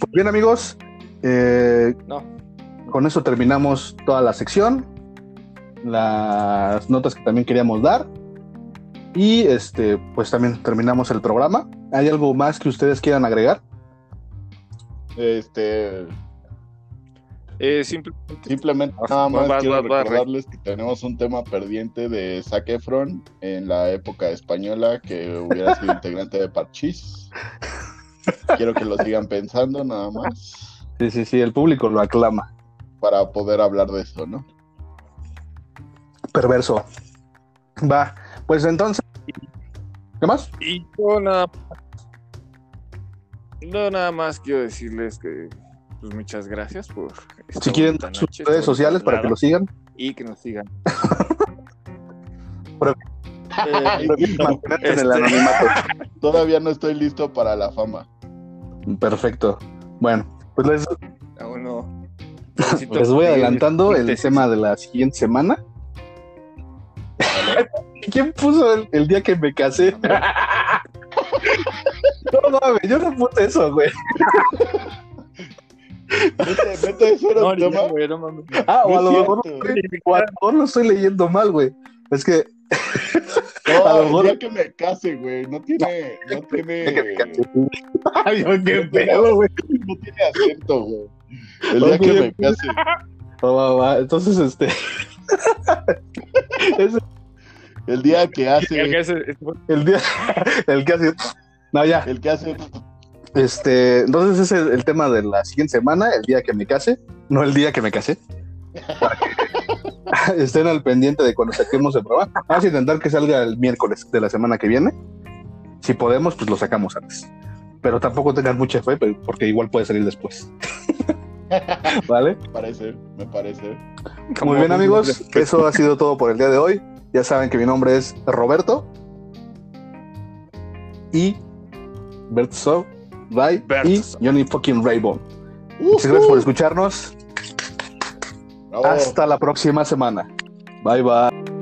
Pues bien, amigos, eh, No. con eso terminamos toda la sección, las notas que también queríamos dar y este, pues también terminamos el programa. ¿Hay algo más que ustedes quieran agregar? Este, Eh, simplemente. simplemente Ah, nada más vas, quiero vas, vas, recordarles que tenemos un tema pendiente de Zac Efron en la época española que hubiera sido integrante de Parchís. Quiero que lo sigan pensando nada más Sí, sí, sí, el público lo aclama. para poder hablar de eso, ¿no? Perverso. Va, pues entonces. ¿Qué más? Y yo nada No, nada más quiero decirles que. Pues muchas gracias por. Si quieren sus noche, redes sociales para que lo sigan. Y que nos sigan. Por- Eh, en el Este- anonimato. Todavía no estoy listo para la fama. Perfecto. Bueno, pues les, no. les voy adelantando el tema de la siguiente semana. ¿Quién puso el, el día que me casé? No mames, yo no puse eso, güey. Vete, vete, eso era No, tema. ya, güey, no mames. Ah, o a No lo mejor cierto. o a lo mejor lo estoy leyendo mal, güey. Es que No, A lo el mejor- día que me case, güey. No tiene. No tiene. Ay, qué pedo, güey. No tiene acento, güey. El día que me case. Va, va, va. Entonces, este. El día que El hace. que hace- el día. El que hace. No, ya. El que hace. Este. Entonces, ese es el tema de la siguiente semana, el día que me case. No el día que me casé. Para que Estén al pendiente de cuando saquemos el programa. Vamos a intentar que salga el miércoles de la semana que viene. Si podemos, pues lo sacamos antes. Pero tampoco tengan mucha fe, porque igual puede salir después. ¿Vale? Me parece, me parece. Muy bien, amigos. Eso ha sido todo por el día de hoy. Ya saben que mi nombre es Roberto. Y Bert So, Ray Bert y. Johnny fucking Raybon. Muchas gracias por escucharnos. Bravo. Hasta la próxima semana. Bye bye.